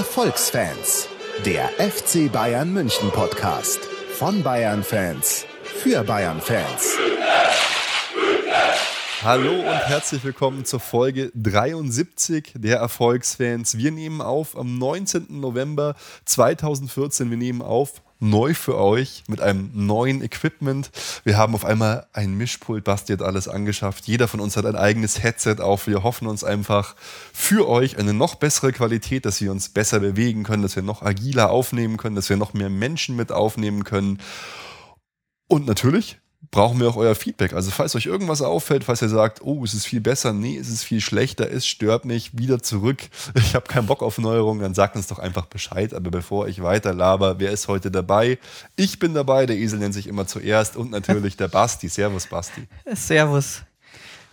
Erfolgsfans, der FC Bayern München Podcast von Bayern Fans für Bayern Fans. Hallo und herzlich willkommen zur Folge 73 der Erfolgsfans. Wir nehmen auf am 19. November 2014. Wir nehmen auf neu für euch mit einem neuen Equipment. Wir haben auf einmal ein Mischpult, Basti hat alles angeschafft. Jeder von uns hat ein eigenes Headset auf. Wir hoffen uns einfach für euch eine noch bessere Qualität, dass wir uns besser bewegen können, dass wir noch agiler aufnehmen können, dass wir noch mehr Menschen mit aufnehmen können. Und natürlich brauchen wir auch euer Feedback. Also falls euch irgendwas auffällt, falls ihr sagt, oh, es ist viel besser, nee, es ist viel schlechter, es stört mich, wieder zurück, ich habe keinen Bock auf Neuerungen, dann sagt uns doch einfach Bescheid. Aber bevor ich weiter laber, wer ist heute dabei? Ich bin dabei, der Esel nennt sich immer zuerst und natürlich der Basti. Servus, Basti. Servus.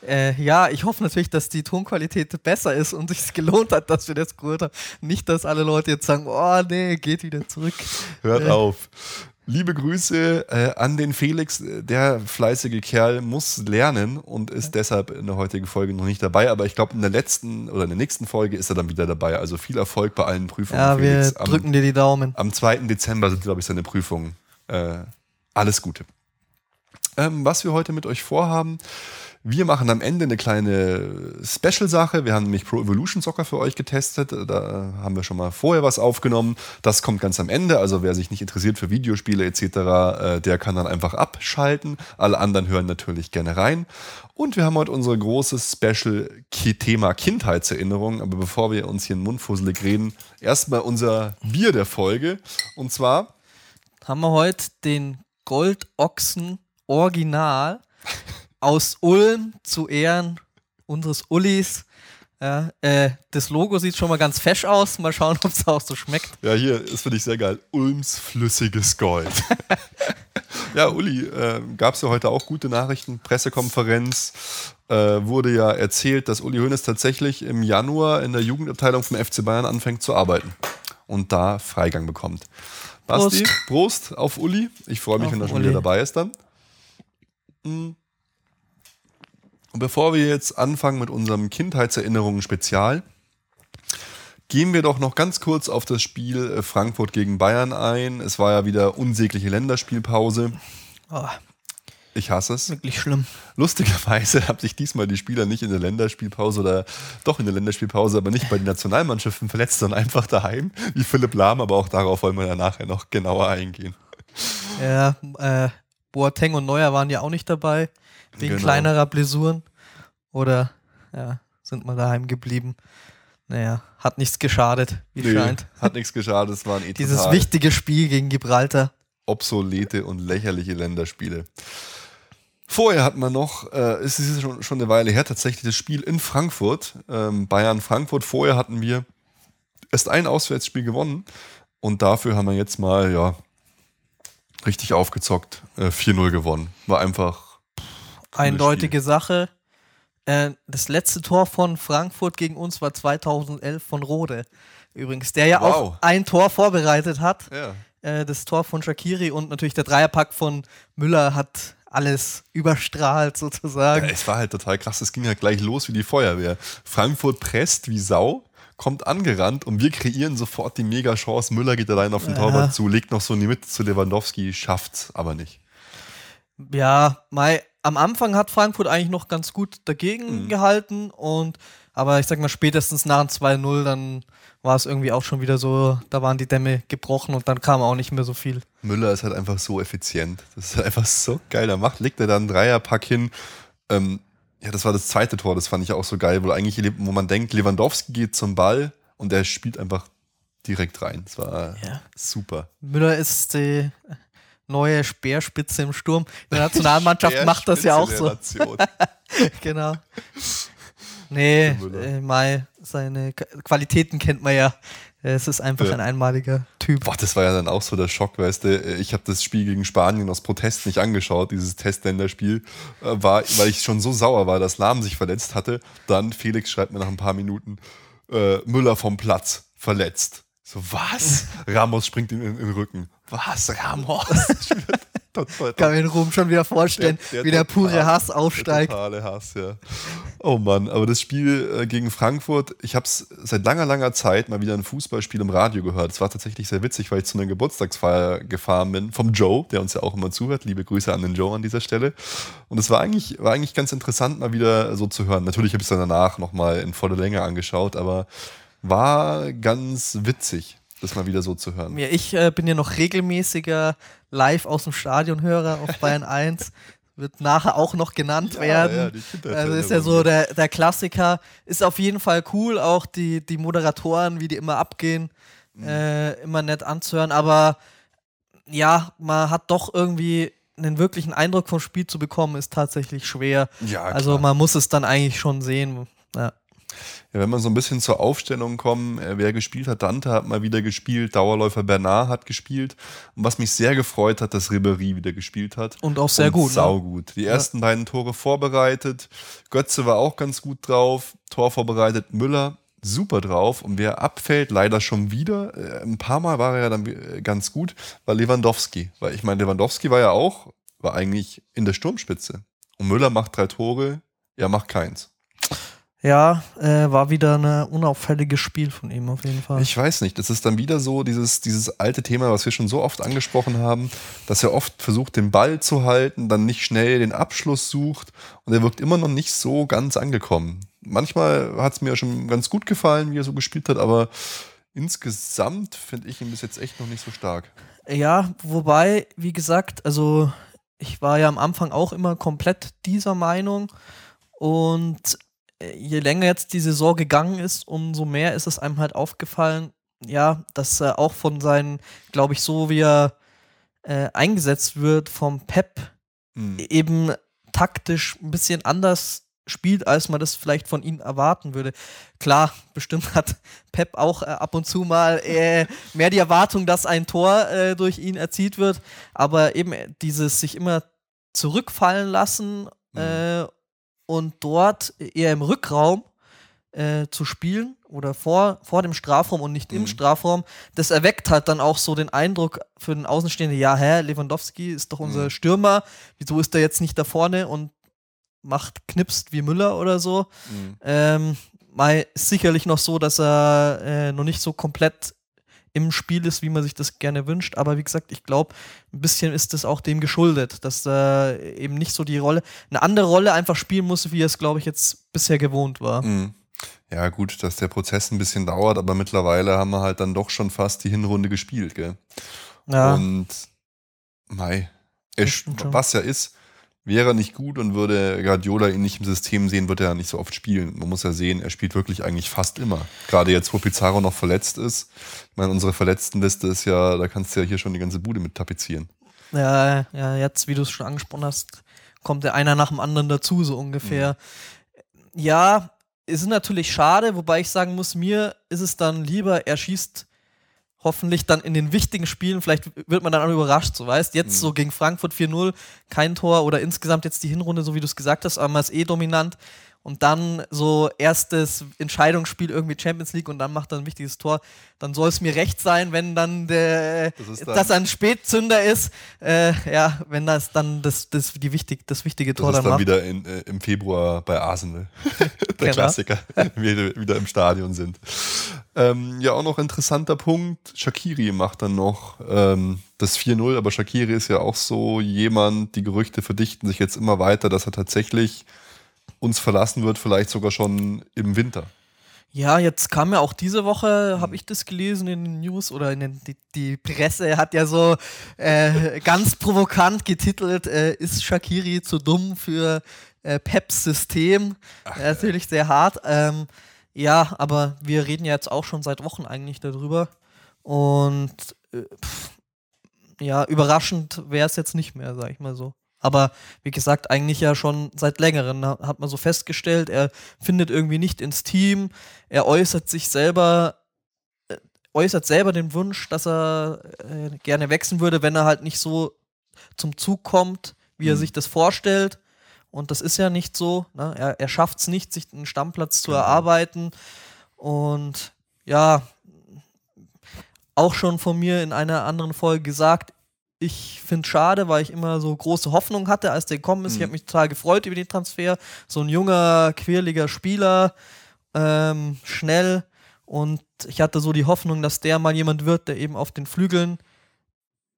Äh, ja, ich hoffe natürlich, dass die Tonqualität besser ist und sich gelohnt hat, dass wir das geholt haben. Nicht, dass alle Leute jetzt sagen, oh nee, geht wieder zurück. Hört äh, auf. Liebe Grüße äh, an den Felix. Der fleißige Kerl muss lernen und ist deshalb in der heutigen Folge noch nicht dabei. Aber ich glaube, in der letzten oder in der nächsten Folge ist er dann wieder dabei. Also viel Erfolg bei allen Prüfungen. Ja, Felix. wir drücken dir die Daumen. Am 2. Dezember sind, glaube ich, seine Prüfungen. Äh, alles Gute. Ähm, was wir heute mit euch vorhaben, wir machen am Ende eine kleine Special-Sache. Wir haben nämlich Pro Evolution Soccer für euch getestet. Da haben wir schon mal vorher was aufgenommen. Das kommt ganz am Ende. Also wer sich nicht interessiert für Videospiele etc., äh, der kann dann einfach abschalten. Alle anderen hören natürlich gerne rein. Und wir haben heute unser großes Special-Thema Kindheitserinnerung. Aber bevor wir uns hier in Mundfusselig reden, erstmal unser Bier der Folge. Und zwar haben wir heute den Goldochsen Original aus Ulm zu Ehren unseres Ullis. Ja, äh, das Logo sieht schon mal ganz fesch aus. Mal schauen, ob es auch so schmeckt. Ja, hier, das finde ich sehr geil. Ulms flüssiges Gold. ja, Uli, äh, gab es ja heute auch gute Nachrichten. Pressekonferenz äh, wurde ja erzählt, dass Uli Hoeneß tatsächlich im Januar in der Jugendabteilung vom FC Bayern anfängt zu arbeiten und da Freigang bekommt. Basti, Prost, Prost auf Uli. Ich freue mich, auf wenn er schon Uli. wieder dabei ist dann. Mhm. Und bevor wir jetzt anfangen mit unserem Kindheitserinnerungen Spezial, gehen wir doch noch ganz kurz auf das Spiel äh, Frankfurt gegen Bayern ein. Es war ja wieder unsägliche Länderspielpause. Oh, ich hasse es. Wirklich schlimm. Lustigerweise haben sich diesmal die Spieler nicht in der Länderspielpause oder doch in der Länderspielpause, aber nicht bei den Nationalmannschaften verletzt, sondern einfach daheim, wie Philipp Lahm. Aber auch darauf wollen wir ja nachher noch genauer eingehen. Ja, äh, Boateng und Neuer waren ja auch nicht dabei, wegen genau. kleinerer Blessuren. Oder ja, sind mal daheim geblieben. Naja, hat nichts geschadet, wie nee, scheint. Hat nichts geschadet, es waren eh Dieses wichtige Spiel gegen Gibraltar. Obsolete und lächerliche Länderspiele. Vorher hat man noch, äh, es ist schon, schon eine Weile her, tatsächlich das Spiel in Frankfurt, ähm, Bayern-Frankfurt. Vorher hatten wir erst ein Auswärtsspiel gewonnen und dafür haben wir jetzt mal, ja, richtig aufgezockt, äh, 4-0 gewonnen. War einfach. Eindeutige. Sache. Äh, das letzte Tor von Frankfurt gegen uns war 2011 von Rode. Übrigens, der ja wow. auch ein Tor vorbereitet hat. Ja. Äh, das Tor von Shakiri und natürlich der Dreierpack von Müller hat alles überstrahlt sozusagen. Ja, es war halt total krass. Es ging halt gleich los wie die Feuerwehr. Frankfurt presst wie Sau kommt angerannt und wir kreieren sofort die Mega-Chance. Müller geht allein auf den ja. Torwart zu, legt noch so in die Mitte zu Lewandowski, schafft's aber nicht. Ja, Mai, am Anfang hat Frankfurt eigentlich noch ganz gut dagegen mhm. gehalten und aber ich sag mal, spätestens nach dem 2-0, dann war es irgendwie auch schon wieder so, da waren die Dämme gebrochen und dann kam auch nicht mehr so viel. Müller ist halt einfach so effizient. Das ist einfach so geil. Da macht, legt er dann einen Dreierpack hin. Ähm, ja, das war das zweite Tor, das fand ich auch so geil, wo eigentlich, wo man denkt, Lewandowski geht zum Ball und der spielt einfach direkt rein. Das war ja. super. Müller ist die neue Speerspitze im Sturm. Die Nationalmannschaft macht das ja auch so. genau. Nee, äh, Mai, seine Qualitäten kennt man ja. Es ist einfach ja. ein einmaliger Typ. Boah, das war ja dann auch so der Schock, weißt du. Ich habe das Spiel gegen Spanien aus Protest nicht angeschaut, dieses Testländerspiel, äh, war, weil ich schon so sauer war, dass Lahm sich verletzt hatte. Dann Felix schreibt mir nach ein paar Minuten, äh, Müller vom Platz, verletzt. So, was? Ramos springt ihm in, in den Rücken. Was? Ramos? Kann mir den Ruhm schon wieder vorstellen, der, der wie der pure Hass aufsteigt. Der totale Hass, ja. Oh Mann, aber das Spiel äh, gegen Frankfurt, ich habe es seit langer, langer Zeit mal wieder ein Fußballspiel im Radio gehört. Es war tatsächlich sehr witzig, weil ich zu einer Geburtstagsfeier gefahren bin vom Joe, der uns ja auch immer zuhört. Liebe Grüße an den Joe an dieser Stelle. Und es war eigentlich, war eigentlich ganz interessant, mal wieder so zu hören. Natürlich habe ich es dann danach nochmal in voller Länge angeschaut, aber war ganz witzig das mal wieder so zu hören. Ja, ich äh, bin ja noch regelmäßiger live aus dem Stadion-Hörer auf Bayern 1 wird nachher auch noch genannt ja, werden. Ja, also ist ja so der, der Klassiker. Ist auf jeden Fall cool, auch die, die Moderatoren, wie die immer abgehen, mhm. äh, immer nett anzuhören. Aber ja, man hat doch irgendwie einen wirklichen Eindruck vom Spiel zu bekommen, ist tatsächlich schwer. Ja, also man muss es dann eigentlich schon sehen. Ja. Wenn man so ein bisschen zur Aufstellung kommen, äh, wer gespielt hat, Dante hat mal wieder gespielt, Dauerläufer Bernard hat gespielt. Und was mich sehr gefreut hat, dass Ribéry wieder gespielt hat. Und auch sehr und gut. Ne? Saugut. Die ersten ja. beiden Tore vorbereitet. Götze war auch ganz gut drauf. Tor vorbereitet. Müller super drauf. Und wer abfällt, leider schon wieder, äh, ein paar Mal war er ja dann äh, ganz gut, war Lewandowski. Weil ich meine, Lewandowski war ja auch, war eigentlich in der Sturmspitze. Und Müller macht drei Tore, er macht keins. Ja, äh, war wieder ein unauffälliges Spiel von ihm auf jeden Fall. Ich weiß nicht, das ist dann wieder so dieses, dieses alte Thema, was wir schon so oft angesprochen haben, dass er oft versucht, den Ball zu halten, dann nicht schnell den Abschluss sucht und er wirkt immer noch nicht so ganz angekommen. Manchmal hat es mir schon ganz gut gefallen, wie er so gespielt hat, aber insgesamt finde ich ihn bis jetzt echt noch nicht so stark. Ja, wobei, wie gesagt, also ich war ja am Anfang auch immer komplett dieser Meinung und je länger jetzt die Saison gegangen ist, umso mehr ist es einem halt aufgefallen, ja, dass er auch von seinen, glaube ich, so wie er äh, eingesetzt wird vom Pep, mhm. eben taktisch ein bisschen anders spielt, als man das vielleicht von ihm erwarten würde. Klar, bestimmt hat Pep auch äh, ab und zu mal äh, mehr die Erwartung, dass ein Tor äh, durch ihn erzielt wird, aber eben dieses sich immer zurückfallen lassen mhm und dort eher im Rückraum äh, zu spielen oder vor, vor dem Strafraum und nicht mhm. im Strafraum, das erweckt halt dann auch so den Eindruck für den Außenstehenden, ja, hä, Lewandowski ist doch unser mhm. Stürmer, wieso ist der jetzt nicht da vorne und macht, knipst wie Müller oder so. Mhm. Ähm, mal ist sicherlich noch so, dass er äh, noch nicht so komplett im Spiel ist, wie man sich das gerne wünscht. Aber wie gesagt, ich glaube, ein bisschen ist es auch dem geschuldet, dass er eben nicht so die Rolle, eine andere Rolle einfach spielen muss, wie er es, glaube ich, jetzt bisher gewohnt war. Mhm. Ja, gut, dass der Prozess ein bisschen dauert, aber mittlerweile haben wir halt dann doch schon fast die Hinrunde gespielt, gell? Ja. Und Mai, was ja ist, Wäre er nicht gut und würde Guardiola ihn nicht im System sehen, würde er nicht so oft spielen. Man muss ja sehen, er spielt wirklich eigentlich fast immer. Gerade jetzt, wo Pizarro noch verletzt ist. Ich meine, unsere Verletztenliste ist ja, da kannst du ja hier schon die ganze Bude mit tapezieren. Ja, ja, jetzt, wie du es schon angesprochen hast, kommt der einer nach dem anderen dazu, so ungefähr. Mhm. Ja, ist natürlich schade, wobei ich sagen muss, mir ist es dann lieber, er schießt hoffentlich dann in den wichtigen Spielen, vielleicht wird man dann auch überrascht, so weißt, jetzt mhm. so gegen Frankfurt 4-0, kein Tor oder insgesamt jetzt die Hinrunde, so wie du es gesagt hast, aber man ist eh dominant und dann so erstes Entscheidungsspiel irgendwie Champions League und dann macht er ein wichtiges Tor, dann soll es mir recht sein, wenn dann der das, dann, das ein Spätzünder ist, äh, ja, wenn das dann das, das, die wichtig, das wichtige Tor das dann, dann wieder in, äh, im Februar bei Arsenal, der genau. Klassiker, wir wieder im Stadion sind. Ähm, ja, auch noch interessanter Punkt, Shakiri macht dann noch ähm, das 4-0, aber Shakiri ist ja auch so jemand, die Gerüchte verdichten sich jetzt immer weiter, dass er tatsächlich uns verlassen wird, vielleicht sogar schon im Winter. Ja, jetzt kam ja auch diese Woche, habe ich das gelesen in den News oder in den, die, die Presse hat ja so äh, ganz provokant getitelt, äh, ist Shakiri zu dumm für äh, Peps System? Ach, Natürlich sehr hart. Ähm, ja, aber wir reden ja jetzt auch schon seit Wochen eigentlich darüber. Und äh, pff, ja, überraschend wäre es jetzt nicht mehr, sag ich mal so. Aber wie gesagt, eigentlich ja schon seit längerem hat man so festgestellt, er findet irgendwie nicht ins Team, er äußert sich selber, äh, äußert selber den Wunsch, dass er äh, gerne wechseln würde, wenn er halt nicht so zum Zug kommt, wie mhm. er sich das vorstellt. Und das ist ja nicht so. Ne? Er, er schafft es nicht, sich einen Stammplatz zu mhm. erarbeiten. Und ja, auch schon von mir in einer anderen Folge gesagt, ich finde schade, weil ich immer so große Hoffnung hatte, als der gekommen ist. Mhm. Ich habe mich total gefreut über den Transfer. So ein junger, quirliger Spieler, ähm, schnell. Und ich hatte so die Hoffnung, dass der mal jemand wird, der eben auf den Flügeln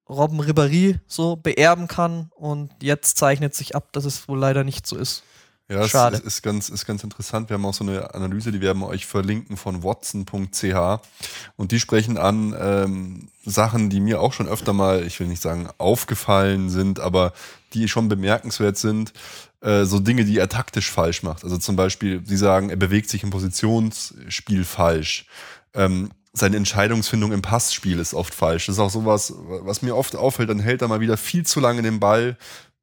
Robben Ribéry so beerben kann. Und jetzt zeichnet sich ab, dass es wohl leider nicht so ist. Ja, Schade. es ist ganz, ist ganz interessant. Wir haben auch so eine Analyse, die werden wir euch verlinken von watson.ch. Und die sprechen an ähm, Sachen, die mir auch schon öfter mal, ich will nicht sagen aufgefallen sind, aber die schon bemerkenswert sind. Äh, so Dinge, die er taktisch falsch macht. Also zum Beispiel, sie sagen, er bewegt sich im Positionsspiel falsch. Ähm, seine Entscheidungsfindung im Passspiel ist oft falsch. Das ist auch sowas, was mir oft auffällt. Dann hält er mal wieder viel zu lange den Ball,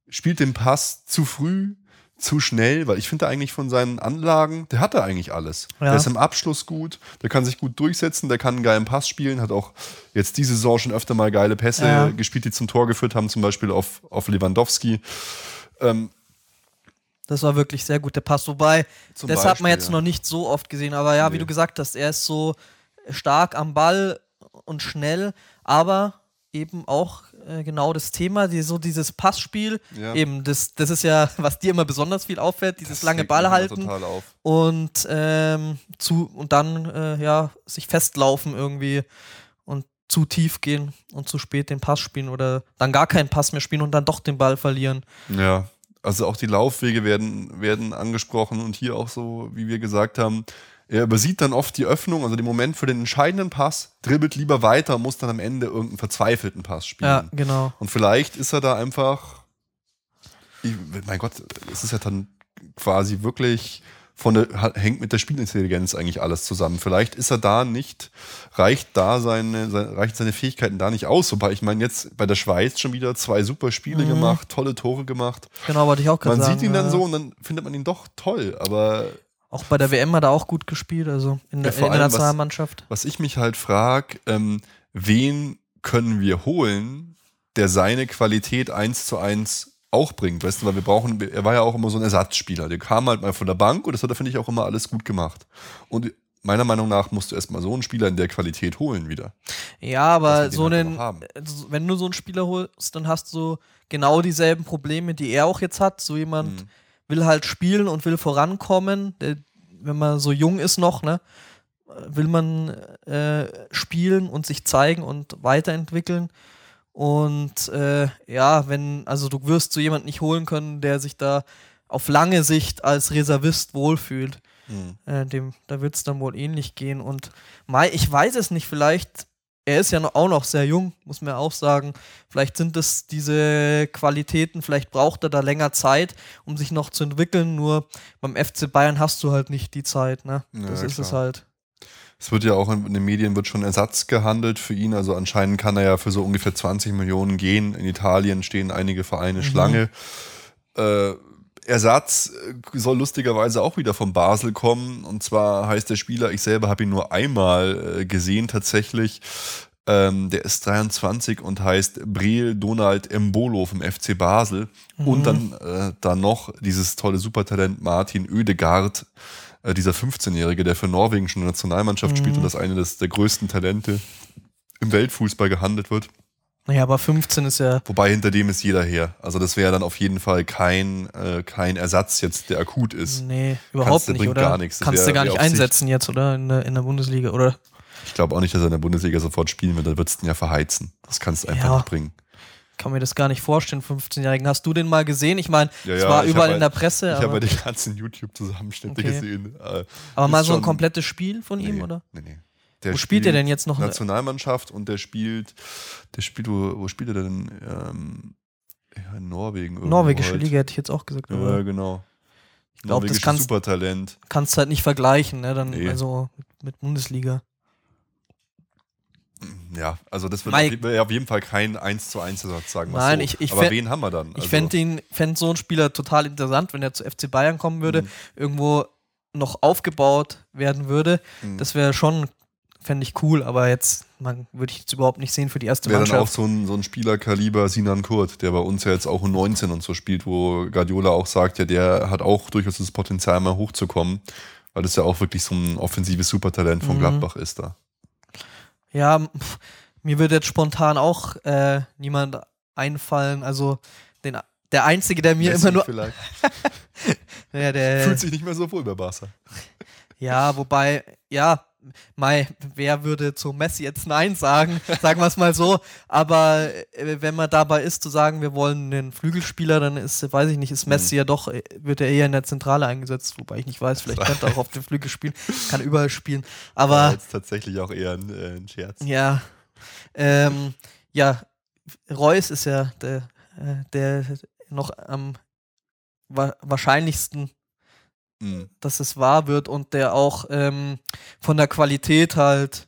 spielt den Pass zu früh zu schnell, weil ich finde eigentlich von seinen Anlagen, der hat da eigentlich alles. Ja. Der ist im Abschluss gut, der kann sich gut durchsetzen, der kann einen geilen Pass spielen, hat auch jetzt diese Saison schon öfter mal geile Pässe ja. gespielt, die zum Tor geführt haben, zum Beispiel auf, auf Lewandowski. Ähm, das war wirklich sehr gut, der Pass. Wobei, das Beispiel, hat man jetzt ja. noch nicht so oft gesehen, aber ja, nee. wie du gesagt hast, er ist so stark am Ball und schnell, aber eben auch äh, genau das Thema, die, so dieses Passspiel. Ja. Eben, das, das ist ja, was dir immer besonders viel auffällt, dieses das lange Ball halten und ähm, zu und dann äh, ja sich festlaufen irgendwie und zu tief gehen und zu spät den Pass spielen oder dann gar keinen Pass mehr spielen und dann doch den Ball verlieren. Ja, also auch die Laufwege werden, werden angesprochen und hier auch so, wie wir gesagt haben, er übersieht dann oft die Öffnung, also den Moment für den entscheidenden Pass, dribbelt lieber weiter, muss dann am Ende irgendeinen verzweifelten Pass spielen. Ja, genau. Und vielleicht ist er da einfach, ich, mein Gott, es ist ja dann quasi wirklich von der, hängt mit der Spielintelligenz eigentlich alles zusammen. Vielleicht ist er da nicht, reicht da seine, seine reicht seine Fähigkeiten da nicht aus. Wobei ich meine, jetzt bei der Schweiz schon wieder zwei super Spiele mhm. gemacht, tolle Tore gemacht. Genau, wollte ich auch gerade sagen. Man sieht ihn dann so und dann findet man ihn doch toll, aber auch bei der WM hat er auch gut gespielt, also in der, ja, Nationalmannschaft. Was, was, ich mich halt frage, ähm, wen können wir holen, der seine Qualität eins zu eins auch bringt, weißt du, weil wir brauchen, er war ja auch immer so ein Ersatzspieler, der kam halt mal von der Bank und das hat er, finde ich, auch immer alles gut gemacht. Und meiner Meinung nach musst du erstmal so einen Spieler in der Qualität holen wieder. Ja, aber so halt einen, wenn du so einen Spieler holst, dann hast du genau dieselben Probleme, die er auch jetzt hat. So jemand, mhm will halt spielen und will vorankommen. Wenn man so jung ist noch, ne, will man äh, spielen und sich zeigen und weiterentwickeln. Und äh, ja, wenn, also du wirst so jemanden nicht holen können, der sich da auf lange Sicht als Reservist wohlfühlt. Mhm. Äh, dem, da wird es dann wohl ähnlich gehen. Und Mai, ich weiß es nicht, vielleicht er ist ja auch noch sehr jung, muss man auch sagen. Vielleicht sind es diese Qualitäten, vielleicht braucht er da länger Zeit, um sich noch zu entwickeln. Nur beim FC Bayern hast du halt nicht die Zeit, ne? Das ja, ist es halt. Es wird ja auch in den Medien wird schon Ersatz gehandelt für ihn. Also anscheinend kann er ja für so ungefähr 20 Millionen gehen. In Italien stehen einige Vereine mhm. Schlange. Äh, Ersatz äh, soll lustigerweise auch wieder von Basel kommen. Und zwar heißt der Spieler, ich selber habe ihn nur einmal äh, gesehen tatsächlich. Ähm, der ist 23 und heißt Breel Donald Embolo vom FC Basel. Mhm. Und dann, äh, dann noch dieses tolle Supertalent Martin Oedegaard, äh, dieser 15-Jährige, der für Norwegen schon in der Nationalmannschaft mhm. spielt und das eine des, der größten Talente im Weltfußball gehandelt wird. Naja, aber 15 ist ja. Wobei hinter dem ist jeder her. Also das wäre dann auf jeden Fall kein, äh, kein Ersatz jetzt, der akut ist. Nee, überhaupt Kannst, nicht, oder? Gar nichts. Kannst wär, du gar nicht einsetzen Sicht. jetzt, oder? In der, in der Bundesliga, oder? Ich glaube auch nicht, dass er in der Bundesliga sofort spielen wird. Da wird es den ja verheizen. Das kannst du einfach ja. nicht bringen. Kann mir das gar nicht vorstellen, 15-Jährigen. Hast du den mal gesehen? Ich meine, es ja, war überall in der Presse. Ich habe ja die ganzen YouTube-Zusammenschnitte okay. gesehen. Äh, aber mal so ein komplettes Spiel von nee, ihm, oder? Nee, nee. Der wo spielt, er denn jetzt noch? Nationalmannschaft und der spielt, der spielt, wo, wo spielt er denn? Ähm, ja, in Norwegen. Norwegische halt. Liga hätte ich jetzt auch gesagt. Ja, genau. Ich glaube, das kannst, Supertalent. kannst halt nicht vergleichen, ne? Dann, nee. Also mit Bundesliga. Ja, also das wird Mike, auf jeden Fall kein 1 zu 1 Ersatz sagen. Nein, so. ich, ich Aber wen haben wir dann? Also. Ich fände fänd so einen Spieler total interessant, wenn er zu FC Bayern kommen würde, mhm. irgendwo noch aufgebaut werden würde. Mhm. Das wäre schon fände ich cool, aber jetzt würde ich jetzt überhaupt nicht sehen für die erste Wäre Mannschaft. Wäre dann auch so ein, so ein Spielerkaliber Sinan Kurt, der bei uns ja jetzt auch in 19 und so spielt, wo Guardiola auch sagt, ja, der hat auch durchaus das Potenzial, mal hochzukommen, weil das ja auch wirklich so ein offensives Supertalent von mhm. Gladbach ist da. Ja, mir würde jetzt spontan auch äh, niemand einfallen. Also den, der einzige, der mir Messi immer nur. Vielleicht. ja, der, Fühlt sich nicht mehr so wohl bei Barca. Ja, wobei, ja, Mai, wer würde zu Messi jetzt Nein sagen? Sagen wir es mal so. Aber äh, wenn man dabei ist, zu sagen, wir wollen einen Flügelspieler, dann ist, weiß ich nicht, ist Messi mhm. ja doch, äh, wird er eher in der Zentrale eingesetzt, wobei ich nicht weiß, vielleicht könnte er auch auf dem Flügel spielen, kann überall spielen. Aber. Ja, jetzt tatsächlich auch eher ein, äh, ein Scherz. Ja. Ähm, ja, Reus ist ja der, äh, der noch am wahrscheinlichsten mhm. dass es wahr wird und der auch ähm, von der Qualität halt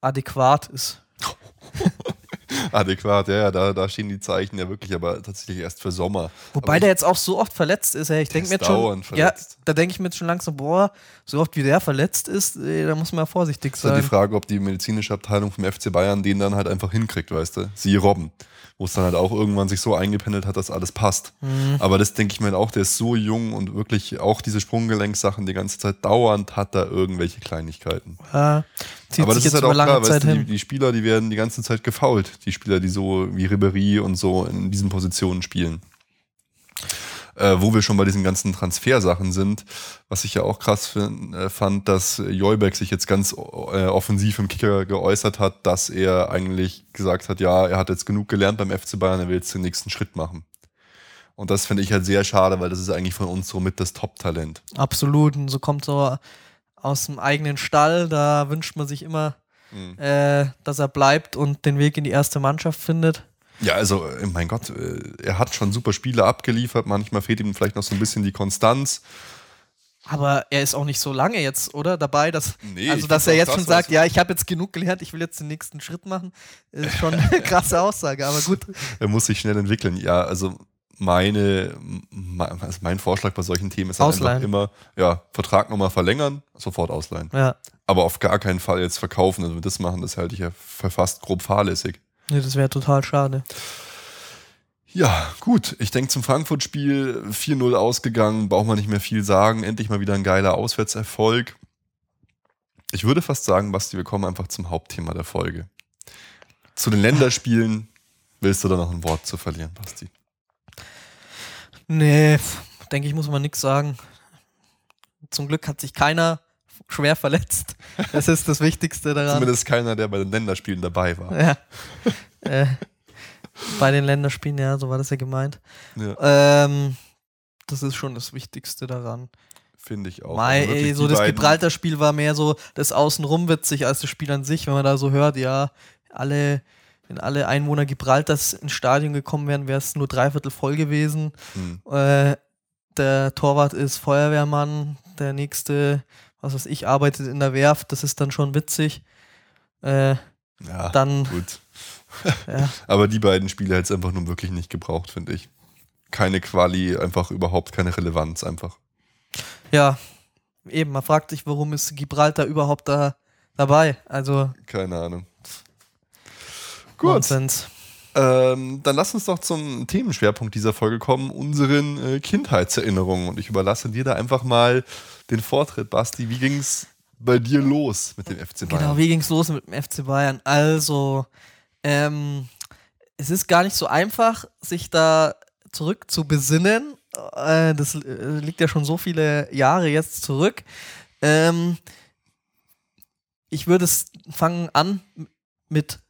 adäquat ist. adäquat, ja, da, da stehen die Zeichen ja wirklich, aber tatsächlich erst für Sommer. Wobei der jetzt auch so oft verletzt ist, ey. ich denke mir jetzt schon, verletzt. ja, da denke ich mir jetzt schon langsam, boah, so oft wie der verletzt ist, ey, da muss man ja vorsichtig sein. Das ist halt die Frage, ob die medizinische Abteilung vom FC Bayern den dann halt einfach hinkriegt, weißt du? Sie Robben wo es dann halt auch irgendwann sich so eingependelt hat, dass alles passt. Mhm. Aber das denke ich mir halt auch, der ist so jung und wirklich auch diese Sprunggelenkssachen die ganze Zeit dauernd hat da irgendwelche Kleinigkeiten. Ja, Aber das ist halt auch klar, weißt du, die, die, Spieler, die werden die ganze Zeit gefault. Die Spieler, die so wie Ribery und so in diesen Positionen spielen äh, wo wir schon bei diesen ganzen Transfersachen sind, was ich ja auch krass find, äh, fand, dass Joybeck sich jetzt ganz äh, offensiv im Kicker geäußert hat, dass er eigentlich gesagt hat, ja, er hat jetzt genug gelernt beim FC Bayern, er will jetzt den nächsten Schritt machen. Und das finde ich halt sehr schade, weil das ist eigentlich von uns so mit das Top-Talent. Absolut. Und so kommt so aus dem eigenen Stall, da wünscht man sich immer, mhm. äh, dass er bleibt und den Weg in die erste Mannschaft findet. Ja, also, äh, mein Gott, äh, er hat schon super Spiele abgeliefert. Manchmal fehlt ihm vielleicht noch so ein bisschen die Konstanz. Aber er ist auch nicht so lange jetzt, oder? Dabei, dass, nee, also, dass er jetzt schon sagt, ja, ich habe jetzt genug gelernt, ich will jetzt den nächsten Schritt machen, ist schon eine krasse Aussage, aber gut. Er muss sich schnell entwickeln. Ja, also meine, also mein Vorschlag bei solchen Themen ist halt einfach immer, ja, Vertrag nochmal verlängern, sofort ausleihen. Ja. Aber auf gar keinen Fall jetzt verkaufen. Also, wenn wir das machen, das halte ich ja für fast grob fahrlässig. Nee, das wäre total schade. Ja, gut. Ich denke, zum Frankfurt-Spiel 4-0 ausgegangen, braucht man nicht mehr viel sagen. Endlich mal wieder ein geiler Auswärtserfolg. Ich würde fast sagen, Basti, wir kommen einfach zum Hauptthema der Folge. Zu den Länderspielen willst du da noch ein Wort zu verlieren, Basti? Nee, denke ich, muss man nichts sagen. Zum Glück hat sich keiner schwer verletzt. Das ist das Wichtigste daran. Zumindest keiner, der bei den Länderspielen dabei war. Ja. äh, bei den Länderspielen, ja, so war das ja gemeint. Ja. Ähm, das ist schon das Wichtigste daran. Finde ich auch. Mai, also ey, so das Gibraltar-Spiel war mehr so das Außenrum witzig als das Spiel an sich, wenn man da so hört, ja, alle, wenn alle Einwohner Gibraltars ins Stadion gekommen wären, wäre es nur dreiviertel voll gewesen. Hm. Äh, der Torwart ist Feuerwehrmann, der nächste was weiß ich, arbeitet in der Werft, das ist dann schon witzig. Äh, ja, dann, gut. ja. Aber die beiden Spiele hätte es einfach nur wirklich nicht gebraucht, finde ich. Keine Quali, einfach überhaupt keine Relevanz, einfach. Ja, eben, man fragt sich, warum ist Gibraltar überhaupt da dabei? Also. Keine Ahnung. Gut. Nonsens. Ähm, dann lass uns doch zum Themenschwerpunkt dieser Folge kommen, unseren äh, Kindheitserinnerungen. Und ich überlasse dir da einfach mal den Vortritt, Basti. Wie ging es bei dir los mit dem FC Bayern? Genau, wie ging es los mit dem FC Bayern? Also, ähm, es ist gar nicht so einfach, sich da zurück zu besinnen. Äh, das äh, liegt ja schon so viele Jahre jetzt zurück. Ähm, ich würde es fangen an mit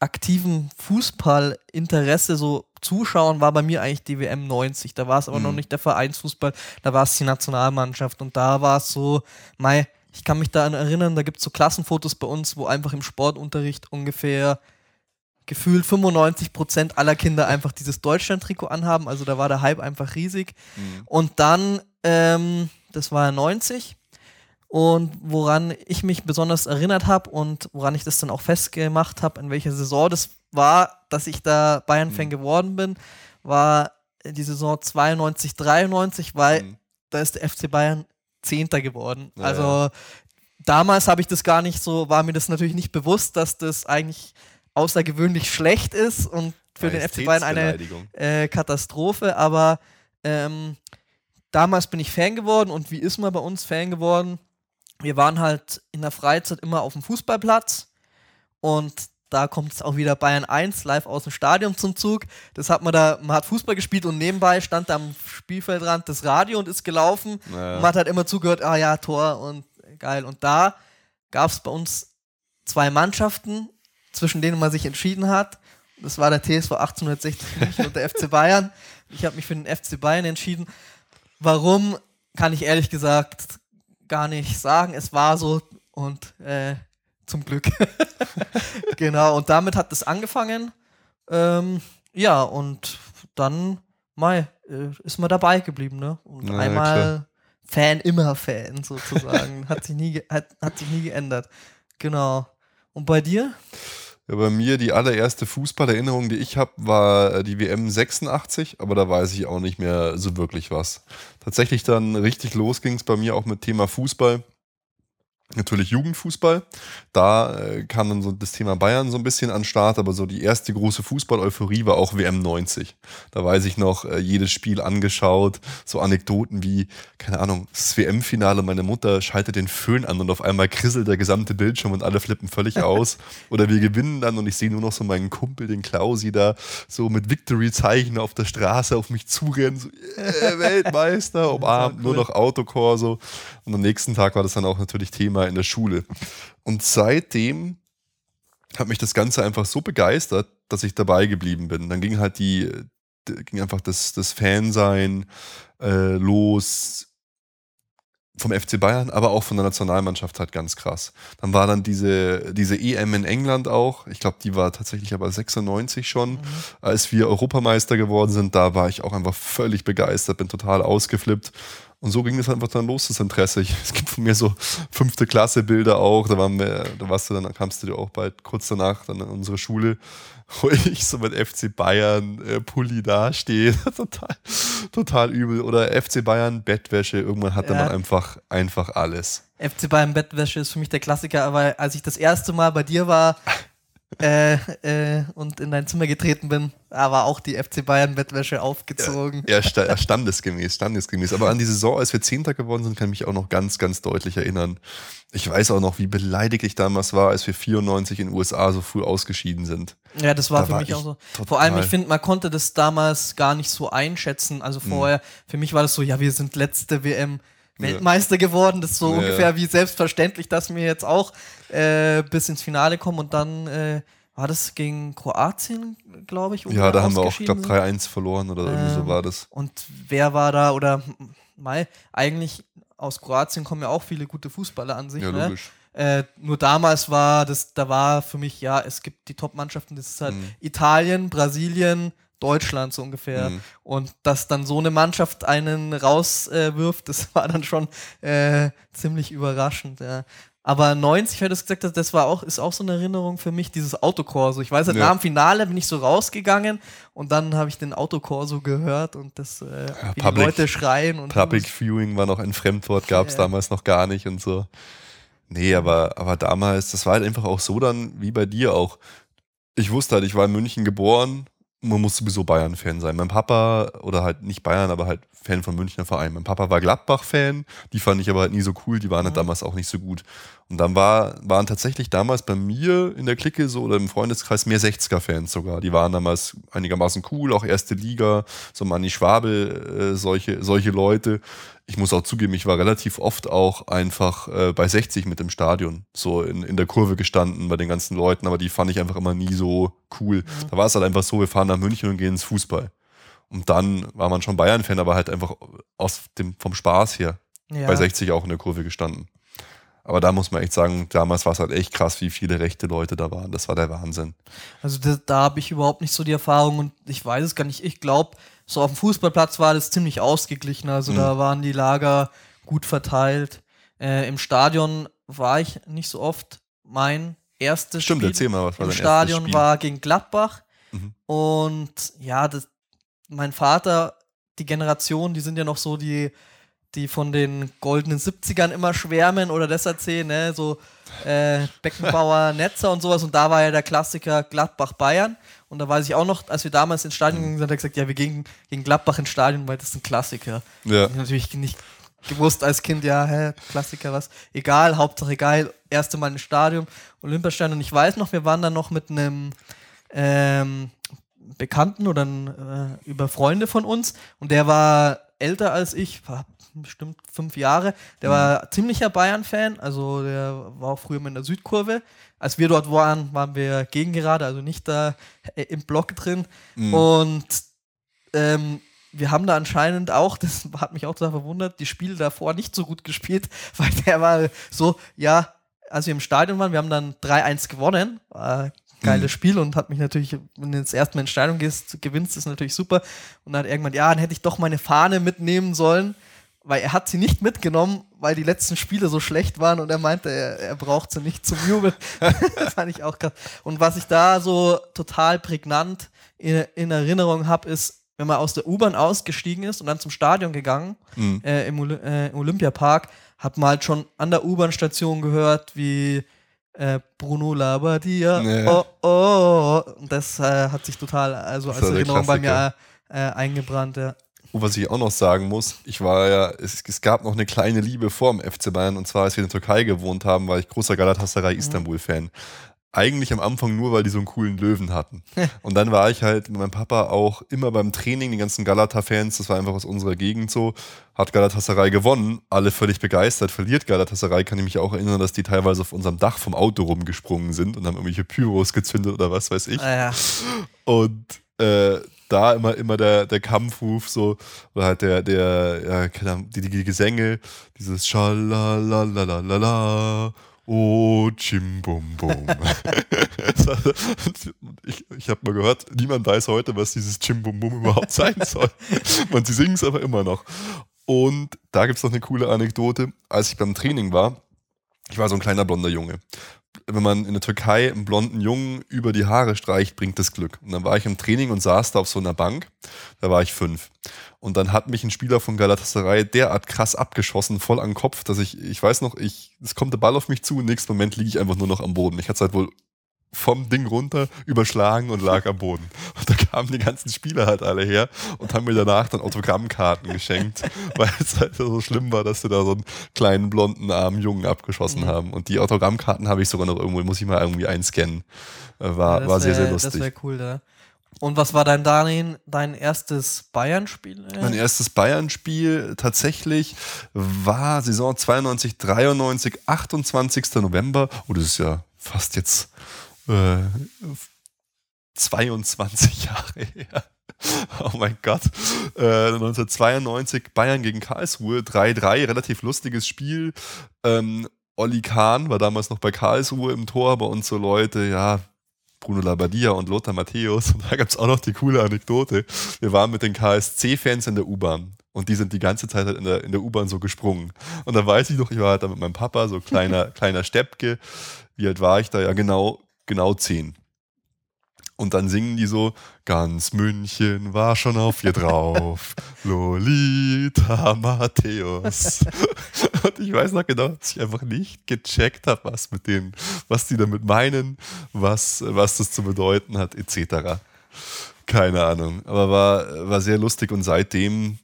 aktivem Fußballinteresse, so Zuschauen war bei mir eigentlich die WM 90. Da war es aber mhm. noch nicht der Vereinsfußball, da war es die Nationalmannschaft und da war es so, mei, ich kann mich daran erinnern, da gibt es so Klassenfotos bei uns, wo einfach im Sportunterricht ungefähr gefühlt 95 Prozent aller Kinder einfach dieses Deutschland-Trikot anhaben. Also da war der Hype einfach riesig. Mhm. Und dann, ähm, das war ja 90, und woran ich mich besonders erinnert habe und woran ich das dann auch festgemacht habe, in welcher Saison das war, dass ich da Bayern-Fan mhm. geworden bin, war die Saison 92, 93, weil mhm. da ist der FC Bayern Zehnter geworden. Ja, also ja. damals habe ich das gar nicht so, war mir das natürlich nicht bewusst, dass das eigentlich außergewöhnlich schlecht ist und für den FC Bayern eine äh, Katastrophe, aber ähm, damals bin ich Fan geworden und wie ist man bei uns Fan geworden? Wir waren halt in der Freizeit immer auf dem Fußballplatz und da kommt es auch wieder Bayern 1 live aus dem Stadion zum Zug. Das hat man da, man hat Fußball gespielt und nebenbei stand da am Spielfeldrand das Radio und ist gelaufen. Naja. Man hat halt immer zugehört, ah ja, Tor und geil. Und da gab es bei uns zwei Mannschaften, zwischen denen man sich entschieden hat. Das war der TSV 1860 München und der FC Bayern. Ich habe mich für den FC Bayern entschieden. Warum, kann ich ehrlich gesagt gar nicht sagen. Es war so und äh, zum Glück. genau, und damit hat es angefangen. Ähm, ja, und dann Mai, äh, ist man dabei geblieben, ne? Und ja, einmal klar. Fan, immer Fan sozusagen. hat, sich nie, hat, hat sich nie geändert. Genau. Und bei dir? Bei mir die allererste Fußballerinnerung, die ich habe, war äh, die WM 86, aber da weiß ich auch nicht mehr so wirklich was. Tatsächlich dann richtig los ging es bei mir auch mit Thema Fußball natürlich Jugendfußball. Da äh, kam dann so das Thema Bayern so ein bisschen an Start, aber so die erste große Fußball-Euphorie war auch WM 90. Da weiß ich noch, äh, jedes Spiel angeschaut, so Anekdoten wie, keine Ahnung, das WM-Finale, meine Mutter schaltet den Föhn an und auf einmal krisselt der gesamte Bildschirm und alle flippen völlig aus. Oder wir gewinnen dann und ich sehe nur noch so meinen Kumpel, den Klausi, da so mit Victory-Zeichen auf der Straße auf mich zurennen, so, yeah, Weltmeister, umarmt, nur noch Autokorso. Und am nächsten Tag war das dann auch natürlich Thema Thema in der Schule. Und seitdem hat mich das Ganze einfach so begeistert, dass ich dabei geblieben bin. Dann ging halt die, ging einfach das, das Fansein äh, los vom FC Bayern, aber auch von der Nationalmannschaft halt ganz krass. Dann war dann diese, diese EM in England auch. Ich glaube, die war tatsächlich aber 96 schon, mhm. als wir Europameister geworden sind. Da war ich auch einfach völlig begeistert, bin total ausgeflippt. Und so ging es einfach dann los, das Interesse. Ich, es gibt von mir so fünfte Klasse Bilder auch. Da waren wir, da warst du dann, kamst du dir auch bald kurz danach dann in unsere Schule, wo ich so mit FC Bayern äh, Pulli dastehe. total, total übel. Oder FC Bayern Bettwäsche. Irgendwann hatte ja. man einfach, einfach alles. FC Bayern Bettwäsche ist für mich der Klassiker, aber als ich das erste Mal bei dir war, äh, äh, und in dein Zimmer getreten bin, aber auch die FC Bayern Bettwäsche aufgezogen. Ja, ja, standesgemäß, standesgemäß. Aber an die Saison, als wir Zehnter geworden sind, kann ich mich auch noch ganz, ganz deutlich erinnern. Ich weiß auch noch, wie beleidigt ich damals war, als wir 94 in den USA so früh ausgeschieden sind. Ja, das war da für war mich auch so. Vor allem, ich finde, man konnte das damals gar nicht so einschätzen. Also hm. vorher, mhm. für mich war das so, ja, wir sind letzte WM. Weltmeister geworden. Das ist so ja. ungefähr wie selbstverständlich, dass wir jetzt auch äh, bis ins Finale kommen und dann äh, war das gegen Kroatien, glaube ich. Ja, da haben wir auch, glaube 3-1 verloren oder irgendwie so ähm, war das. Und wer war da oder mal eigentlich aus Kroatien kommen ja auch viele gute Fußballer an sich. Ja, ne? logisch. Äh, nur damals war das, da war für mich, ja, es gibt die Top-Mannschaften, das ist halt mhm. Italien, Brasilien, Deutschland so ungefähr. Mhm. Und dass dann so eine Mannschaft einen rauswirft, äh, das war dann schon äh, ziemlich überraschend. Ja. Aber 90, weil du es gesagt hast, das war auch, ist auch so eine Erinnerung für mich, dieses Autokorso. Ich weiß, halt, ja. nach dem Finale bin ich so rausgegangen und dann habe ich den Autokorso gehört und das, äh, ja, wie Public, die Leute schreien. Und Public Viewing war noch ein Fremdwort, gab es ja. damals noch gar nicht und so. Nee, aber, aber damals, das war halt einfach auch so dann, wie bei dir auch. Ich wusste halt, ich war in München geboren man muss sowieso Bayern-Fan sein. Mein Papa, oder halt nicht Bayern, aber halt Fan von Münchner Verein. Mein Papa war Gladbach-Fan, die fand ich aber halt nie so cool, die waren halt mhm. damals auch nicht so gut. Und dann war, waren tatsächlich damals bei mir in der Clique so oder im Freundeskreis mehr 60er-Fans sogar. Die waren damals einigermaßen cool, auch erste Liga, so Manni Schwabel, äh, solche, solche Leute ich muss auch zugeben, ich war relativ oft auch einfach äh, bei 60 mit im Stadion, so in, in der Kurve gestanden bei den ganzen Leuten, aber die fand ich einfach immer nie so cool. Mhm. Da war es halt einfach so, wir fahren nach München und gehen ins Fußball. Und dann war man schon Bayern-Fan, aber halt einfach aus dem, vom Spaß her ja. bei 60 auch in der Kurve gestanden. Aber da muss man echt sagen, damals war es halt echt krass, wie viele rechte Leute da waren. Das war der Wahnsinn. Also da, da habe ich überhaupt nicht so die Erfahrung und ich weiß es gar nicht. Ich glaube, so auf dem Fußballplatz war das ziemlich ausgeglichen. Also mhm. da waren die Lager gut verteilt. Äh, Im Stadion war ich nicht so oft. Mein erstes Stimmt, Spiel erzähl mal, was war im Stadion war gegen Gladbach. Mhm. Und ja, das, mein Vater, die Generation, die sind ja noch so die, die von den goldenen 70ern immer schwärmen oder das erzählen, ne? so äh, Beckenbauer, Netzer und sowas. Und da war ja der Klassiker Gladbach-Bayern. Und da weiß ich auch noch, als wir damals ins Stadion gegangen sind, hat er gesagt, ja, wir gehen gegen Gladbach ins Stadion, weil das ist ein Klassiker. Ja. Ich natürlich nicht gewusst als Kind, ja, hä, Klassiker, was. Egal, Hauptsache geil. Erste Mal im Stadion, Olympiastadion. Und ich weiß noch, wir waren dann noch mit einem ähm, Bekannten oder äh, über Freunde von uns und der war älter als ich, war bestimmt fünf Jahre. Der mhm. war ziemlicher Bayern-Fan, also der war auch früher mal in der Südkurve. Als wir dort waren, waren wir gegen gerade, also nicht da äh, im Block drin. Mhm. Und ähm, wir haben da anscheinend auch, das hat mich auch total verwundert, die Spiele davor nicht so gut gespielt, weil der war so, ja, als wir im Stadion waren, wir haben dann 3-1 gewonnen, war geiles mhm. Spiel und hat mich natürlich, wenn du ins erste Mal in Stadion gehst, gewinnst, ist natürlich super. Und dann hat irgendwann, ja, dann hätte ich doch meine Fahne mitnehmen sollen, weil er hat sie nicht mitgenommen, weil die letzten Spiele so schlecht waren und er meinte, er, er braucht sie nicht zum Jubeln. das fand ich auch krass. Und was ich da so total prägnant in, in Erinnerung habe, ist, wenn man aus der U-Bahn ausgestiegen ist und dann zum Stadion gegangen, mhm. äh, im, Oli äh, Olympiapark, hat man halt schon an der U-Bahn-Station gehört, wie äh, Bruno Labbadia, nee. oh, oh, oh. Und das äh, hat sich total also als Erinnerung bei mir äh, eingebrannt, ja. Und was ich auch noch sagen muss, ich war ja, es, es, gab noch eine kleine Liebe vor dem FC Bayern und zwar, als wir in der Türkei gewohnt haben, war ich großer Galatasaray mhm. Istanbul-Fan eigentlich am Anfang nur, weil die so einen coolen Löwen hatten. Und dann war ich halt mit meinem Papa auch immer beim Training, die ganzen Galata-Fans, das war einfach aus unserer Gegend so, hat Galatasaray gewonnen, alle völlig begeistert, verliert Galatasaray, kann ich mich auch erinnern, dass die teilweise auf unserem Dach vom Auto rumgesprungen sind und haben irgendwelche Pyros gezündet oder was weiß ich. Ah, ja. Und äh, da immer, immer der, der Kampfruf, so, oder halt der, der, ja, die, die Gesänge, dieses Schalalalala Oh, Chimbum-Bum. ich ich habe mal gehört, niemand weiß heute, was dieses Chimbum-Bum überhaupt sein soll. Und sie singen es aber immer noch. Und da gibt es noch eine coole Anekdote. Als ich beim Training war, ich war so ein kleiner blonder Junge. Wenn man in der Türkei einen blonden Jungen über die Haare streicht, bringt das Glück. Und dann war ich im Training und saß da auf so einer Bank. Da war ich fünf. Und dann hat mich ein Spieler von Galatasaray derart krass abgeschossen, voll an den Kopf, dass ich, ich weiß noch, ich, es kommt der Ball auf mich zu, im nächsten Moment liege ich einfach nur noch am Boden. Ich hatte es halt wohl vom Ding runter, überschlagen und lag am Boden. Und da kamen die ganzen Spieler halt alle her und haben mir danach dann Autogrammkarten geschenkt, weil es halt so schlimm war, dass sie da so einen kleinen blonden armen Jungen abgeschossen mhm. haben. Und die Autogrammkarten habe ich sogar noch irgendwo, muss ich mal irgendwie einscannen. Äh, war, ja, war sehr, sehr lustig. Das wäre cool, da. Und was war dein Darlehen, dein erstes Bayern-Spiel? Mein erstes Bayern-Spiel tatsächlich war Saison 92, 93, 28. November. Oh, das ist ja fast jetzt äh, 22 Jahre her. Oh mein Gott. Äh, 1992 Bayern gegen Karlsruhe, 3-3, relativ lustiges Spiel. Ähm, Olli Kahn war damals noch bei Karlsruhe im Tor, bei uns so Leute, ja, Bruno Labbadia und Lothar Matthäus. Und da gab es auch noch die coole Anekdote. Wir waren mit den KSC-Fans in der U-Bahn. Und die sind die ganze Zeit halt in der, in der U-Bahn so gesprungen. Und da weiß ich noch, ich war halt da mit meinem Papa, so kleiner, kleiner Steppke. Wie alt war ich da? Ja, genau, genau zehn. Und dann singen die so, ganz München war schon auf ihr drauf. Lolita Matthäus. Und ich weiß noch genau, dass ich einfach nicht gecheckt habe, was mit denen, was die damit meinen, was, was das zu bedeuten hat, etc. Keine Ahnung. Aber war, war sehr lustig und seitdem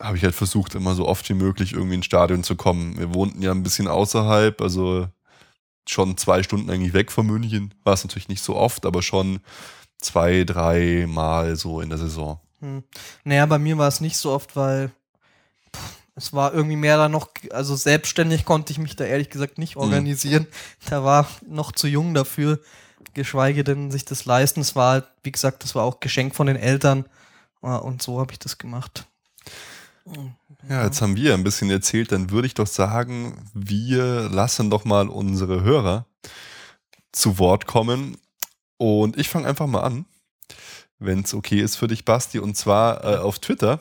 habe ich halt versucht, immer so oft wie möglich irgendwie ins Stadion zu kommen. Wir wohnten ja ein bisschen außerhalb, also schon zwei Stunden eigentlich weg von München. War es natürlich nicht so oft, aber schon zwei, drei Mal so in der Saison. Hm. Naja, bei mir war es nicht so oft, weil pff, es war irgendwie mehr da noch, also selbstständig konnte ich mich da ehrlich gesagt nicht hm. organisieren. Hm. Da war noch zu jung dafür, geschweige denn sich das leisten. Es war halt, wie gesagt, das war auch Geschenk von den Eltern und so habe ich das gemacht. Ja, jetzt haben wir ein bisschen erzählt, dann würde ich doch sagen, wir lassen doch mal unsere Hörer zu Wort kommen. Und ich fange einfach mal an, wenn es okay ist für dich, Basti. Und zwar äh, auf Twitter.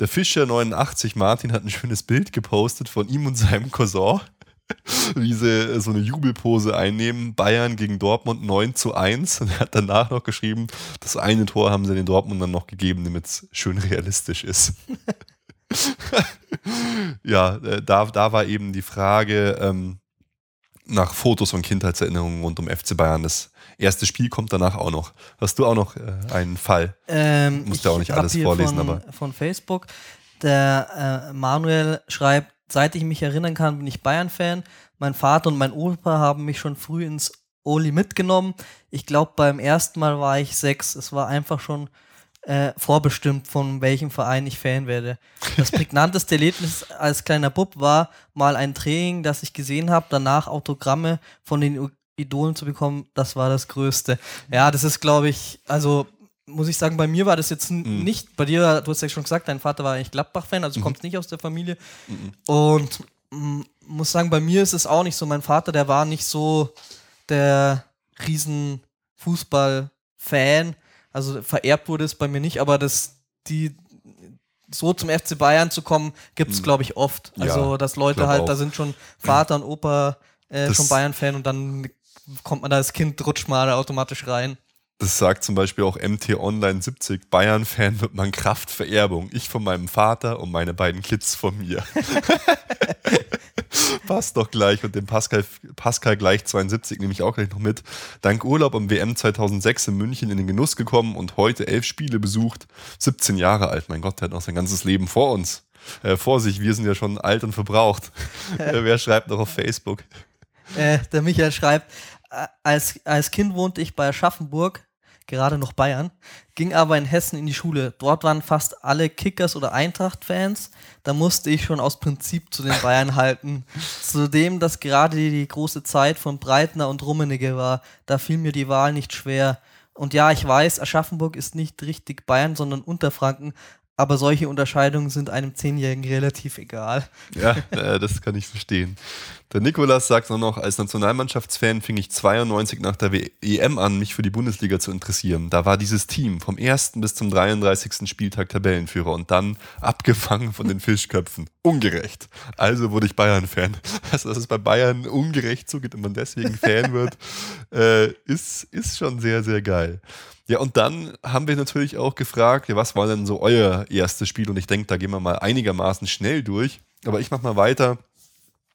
Der Fischer89 Martin hat ein schönes Bild gepostet von ihm und seinem Cousin, wie sie äh, so eine Jubelpose einnehmen. Bayern gegen Dortmund 9 zu 1. Und er hat danach noch geschrieben, das eine Tor haben sie den Dortmundern noch gegeben, damit es schön realistisch ist. ja, äh, da, da war eben die Frage ähm, nach Fotos und Kindheitserinnerungen rund um FC Bayern. Das erste Spiel kommt danach auch noch. Hast du auch noch äh, einen Fall? Ähm, Musst ja auch nicht alles vorlesen, von, aber. Von Facebook. Der äh, Manuel schreibt, seit ich mich erinnern kann, bin ich Bayern-Fan. Mein Vater und mein Opa haben mich schon früh ins Oli mitgenommen. Ich glaube, beim ersten Mal war ich sechs. Es war einfach schon äh, vorbestimmt, von welchem Verein ich Fan werde. Das prägnanteste Erlebnis als kleiner Bub war mal ein Training, das ich gesehen habe, danach Autogramme von den Idolen zu bekommen, das war das Größte. Ja, das ist, glaube ich, also muss ich sagen, bei mir war das jetzt mhm. nicht, bei dir, du hast ja schon gesagt, dein Vater war eigentlich Gladbach-Fan, also mhm. kommst nicht aus der Familie. Mhm. Und muss sagen, bei mir ist es auch nicht so. Mein Vater, der war nicht so der riesen Fußball-Fan. Also vererbt wurde es bei mir nicht, aber das, die, so zum FC Bayern zu kommen, gibt es, hm. glaube ich, oft. Also, ja, dass Leute halt, auch. da sind schon Vater und Opa äh, schon Bayern-Fan und dann kommt man da als Kind, rutscht mal automatisch rein. Das sagt zum Beispiel auch MT Online 70. Bayern-Fan wird man Kraftvererbung. Ich von meinem Vater und meine beiden Kids von mir. Passt doch gleich. Und den Pascal, Pascal gleich 72 nehme ich auch gleich noch mit. Dank Urlaub am WM 2006 in München in den Genuss gekommen und heute elf Spiele besucht. 17 Jahre alt. Mein Gott, der hat noch sein ganzes Leben vor uns. Äh, vor sich. Wir sind ja schon alt und verbraucht. äh, wer schreibt noch auf Facebook? Äh, der Michael schreibt, äh, als, als Kind wohnte ich bei Aschaffenburg gerade noch Bayern, ging aber in Hessen in die Schule. Dort waren fast alle Kickers- oder Eintracht-Fans. Da musste ich schon aus Prinzip zu den Bayern halten. Zudem, dass gerade die große Zeit von Breitner und Rummenigge war, da fiel mir die Wahl nicht schwer. Und ja, ich weiß, Aschaffenburg ist nicht richtig Bayern, sondern Unterfranken, aber solche Unterscheidungen sind einem Zehnjährigen relativ egal. Ja, äh, das kann ich verstehen. Der Nikolas sagt auch noch, als Nationalmannschaftsfan fing ich 92 nach der EM an, mich für die Bundesliga zu interessieren. Da war dieses Team vom 1. bis zum 33. Spieltag Tabellenführer und dann abgefangen von den Fischköpfen. Ungerecht. Also wurde ich Bayern-Fan. Also, dass es bei Bayern ungerecht zugeht und man deswegen Fan wird, äh, ist, ist schon sehr, sehr geil. Ja, und dann haben wir natürlich auch gefragt, ja, was war denn so euer erstes Spiel? Und ich denke, da gehen wir mal einigermaßen schnell durch. Aber ich mache mal weiter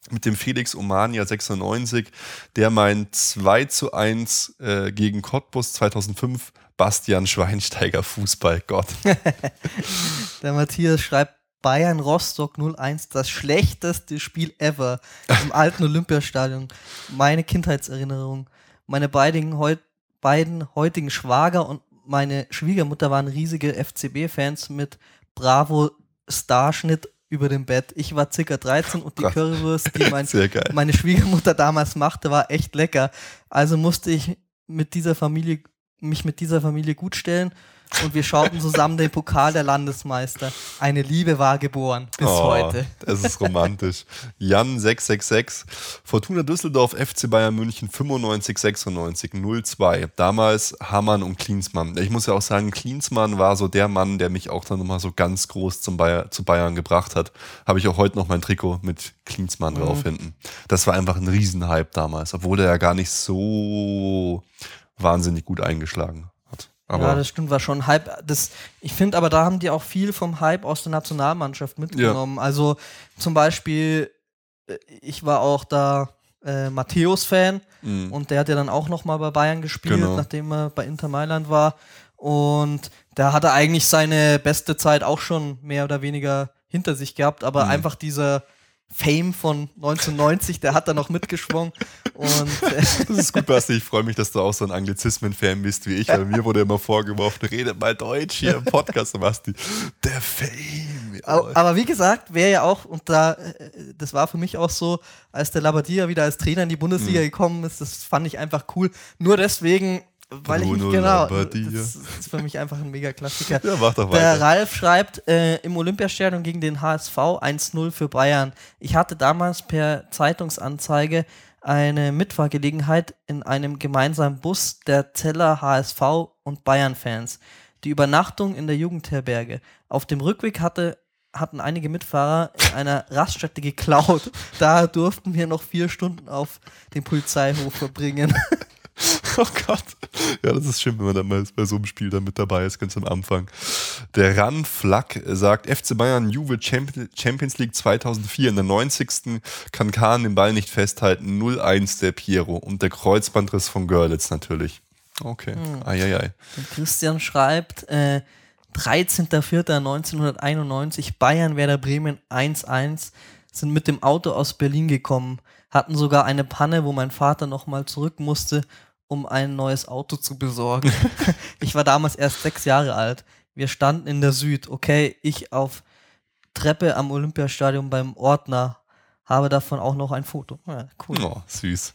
mit dem Felix Omania 96, der mein 2 zu 1 äh, gegen Cottbus 2005 Bastian Schweinsteiger Fußballgott. der Matthias schreibt Bayern Rostock 01, das schlechteste Spiel ever im alten Olympiastadion. Meine Kindheitserinnerung. Meine beiden, heut, beiden heutigen Schwager und meine Schwiegermutter waren riesige FCB-Fans mit Bravo Starschnitt über dem Bett. Ich war circa 13 und die Gott. Currywurst, die mein, meine Schwiegermutter damals machte, war echt lecker. Also musste ich mit dieser Familie, mich mit dieser Familie gut stellen und wir schauten zusammen den Pokal der Landesmeister. Eine Liebe war geboren bis oh, heute. Das ist romantisch. Jan 666, Fortuna Düsseldorf, FC Bayern München 95 96 02. Damals Hamann und Klinsmann. Ich muss ja auch sagen, Klinsmann war so der Mann, der mich auch dann nochmal so ganz groß zum Bayer, zu Bayern gebracht hat. Habe ich auch heute noch mein Trikot mit Klinsmann mhm. drauf hinten. Das war einfach ein Riesenhype damals, obwohl er ja gar nicht so wahnsinnig gut eingeschlagen aber ja, das stimmt, war schon Hype. Das, ich finde aber, da haben die auch viel vom Hype aus der Nationalmannschaft mitgenommen. Ja. Also zum Beispiel, äh, ich war auch da äh, Matthäus-Fan mhm. und der hat ja dann auch nochmal bei Bayern gespielt, genau. nachdem er bei Inter Mailand war. Und da hat er eigentlich seine beste Zeit auch schon mehr oder weniger hinter sich gehabt, aber mhm. einfach dieser Fame von 1990, der hat da noch mitgeschwungen. Und, das ist gut, Basti. Ich freue mich, dass du auch so ein Anglizismen-Fan bist wie ich. Weil mir wurde immer vorgeworfen, redet mal Deutsch hier im Podcast, Basti. Der Fame. Aber, aber, wie gesagt, wäre ja auch, und da, äh, das war für mich auch so, als der Labadia wieder als Trainer in die Bundesliga mhm. gekommen ist, das fand ich einfach cool. Nur deswegen weil Bruno ich mich genau. Das, ist für mich einfach ein mega Klassiker. Ja, mach doch weiter. Der Ralf schreibt äh, im Olympiastadion gegen den HSV 1-0 für Bayern. Ich hatte damals per Zeitungsanzeige eine Mitfahrgelegenheit in einem gemeinsamen Bus der Zeller HSV und Bayern-Fans. Die Übernachtung in der Jugendherberge. Auf dem Rückweg hatte hatten einige Mitfahrer in einer Raststätte geklaut. Da durften wir noch vier Stunden auf dem Polizeihof verbringen. Oh Gott. Ja, das ist schön, wenn man dann mal bei so einem Spiel dann mit dabei ist, ganz am Anfang. Der Ran Flack sagt, FC Bayern Juve Champions League 2004. In der 90. kann Kahn den Ball nicht festhalten. 0-1 der Piero und der Kreuzbandriss von Görlitz natürlich. Okay. Hm. Eieiei. Christian schreibt, äh, 13.04.1991, Bayern Werder Bremen 1-1, sind mit dem Auto aus Berlin gekommen, hatten sogar eine Panne, wo mein Vater nochmal zurück musste, um ein neues Auto zu besorgen. ich war damals erst sechs Jahre alt. Wir standen in der Süd, okay, ich auf Treppe am Olympiastadion beim Ordner habe davon auch noch ein Foto. Ja, cool. Oh, süß.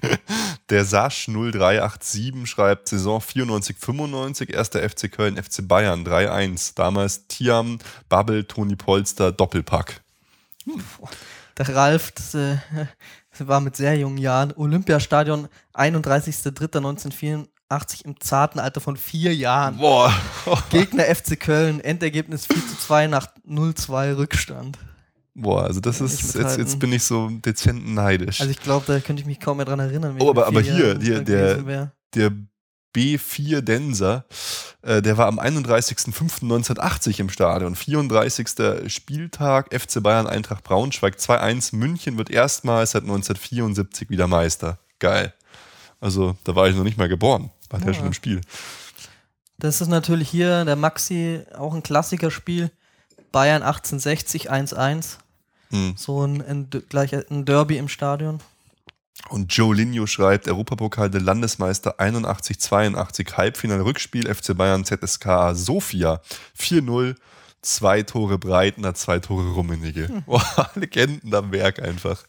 Der Sasch 0387 schreibt Saison 94-95, erster FC Köln, FC Bayern 3-1. Damals Tiam, Bubble, Toni Polster, Doppelpack. Hm. Der Ralf, das, äh, war mit sehr jungen Jahren. Olympiastadion 31.03.1984 im zarten Alter von vier Jahren. Boah. Gegner FC Köln, Endergebnis 4 zu 2 nach 0-2 Rückstand. Boah, also das ist, jetzt, jetzt bin ich so dezent neidisch. Also ich glaube, da könnte ich mich kaum mehr dran erinnern. Oh, aber, aber hier, der, der, der B4 Denser, äh, der war am 31.05.1980 im Stadion. 34. Spieltag, FC Bayern Eintracht Braunschweig 2-1. München wird erstmals seit 1974 wieder Meister. Geil. Also da war ich noch nicht mal geboren. War der ja. schon im Spiel. Das ist natürlich hier der Maxi, auch ein Klassikerspiel. Bayern 1860 1-1. Hm. So ein, ein, gleich ein Derby im Stadion. Und Joe Linio schreibt, Europapokal der Landesmeister 81-82, Halbfinale Rückspiel FC Bayern ZSK Sofia 4-0, zwei Tore Breitner, zwei Tore Rummenigge. Hm. Oh, Legenden am Werk einfach.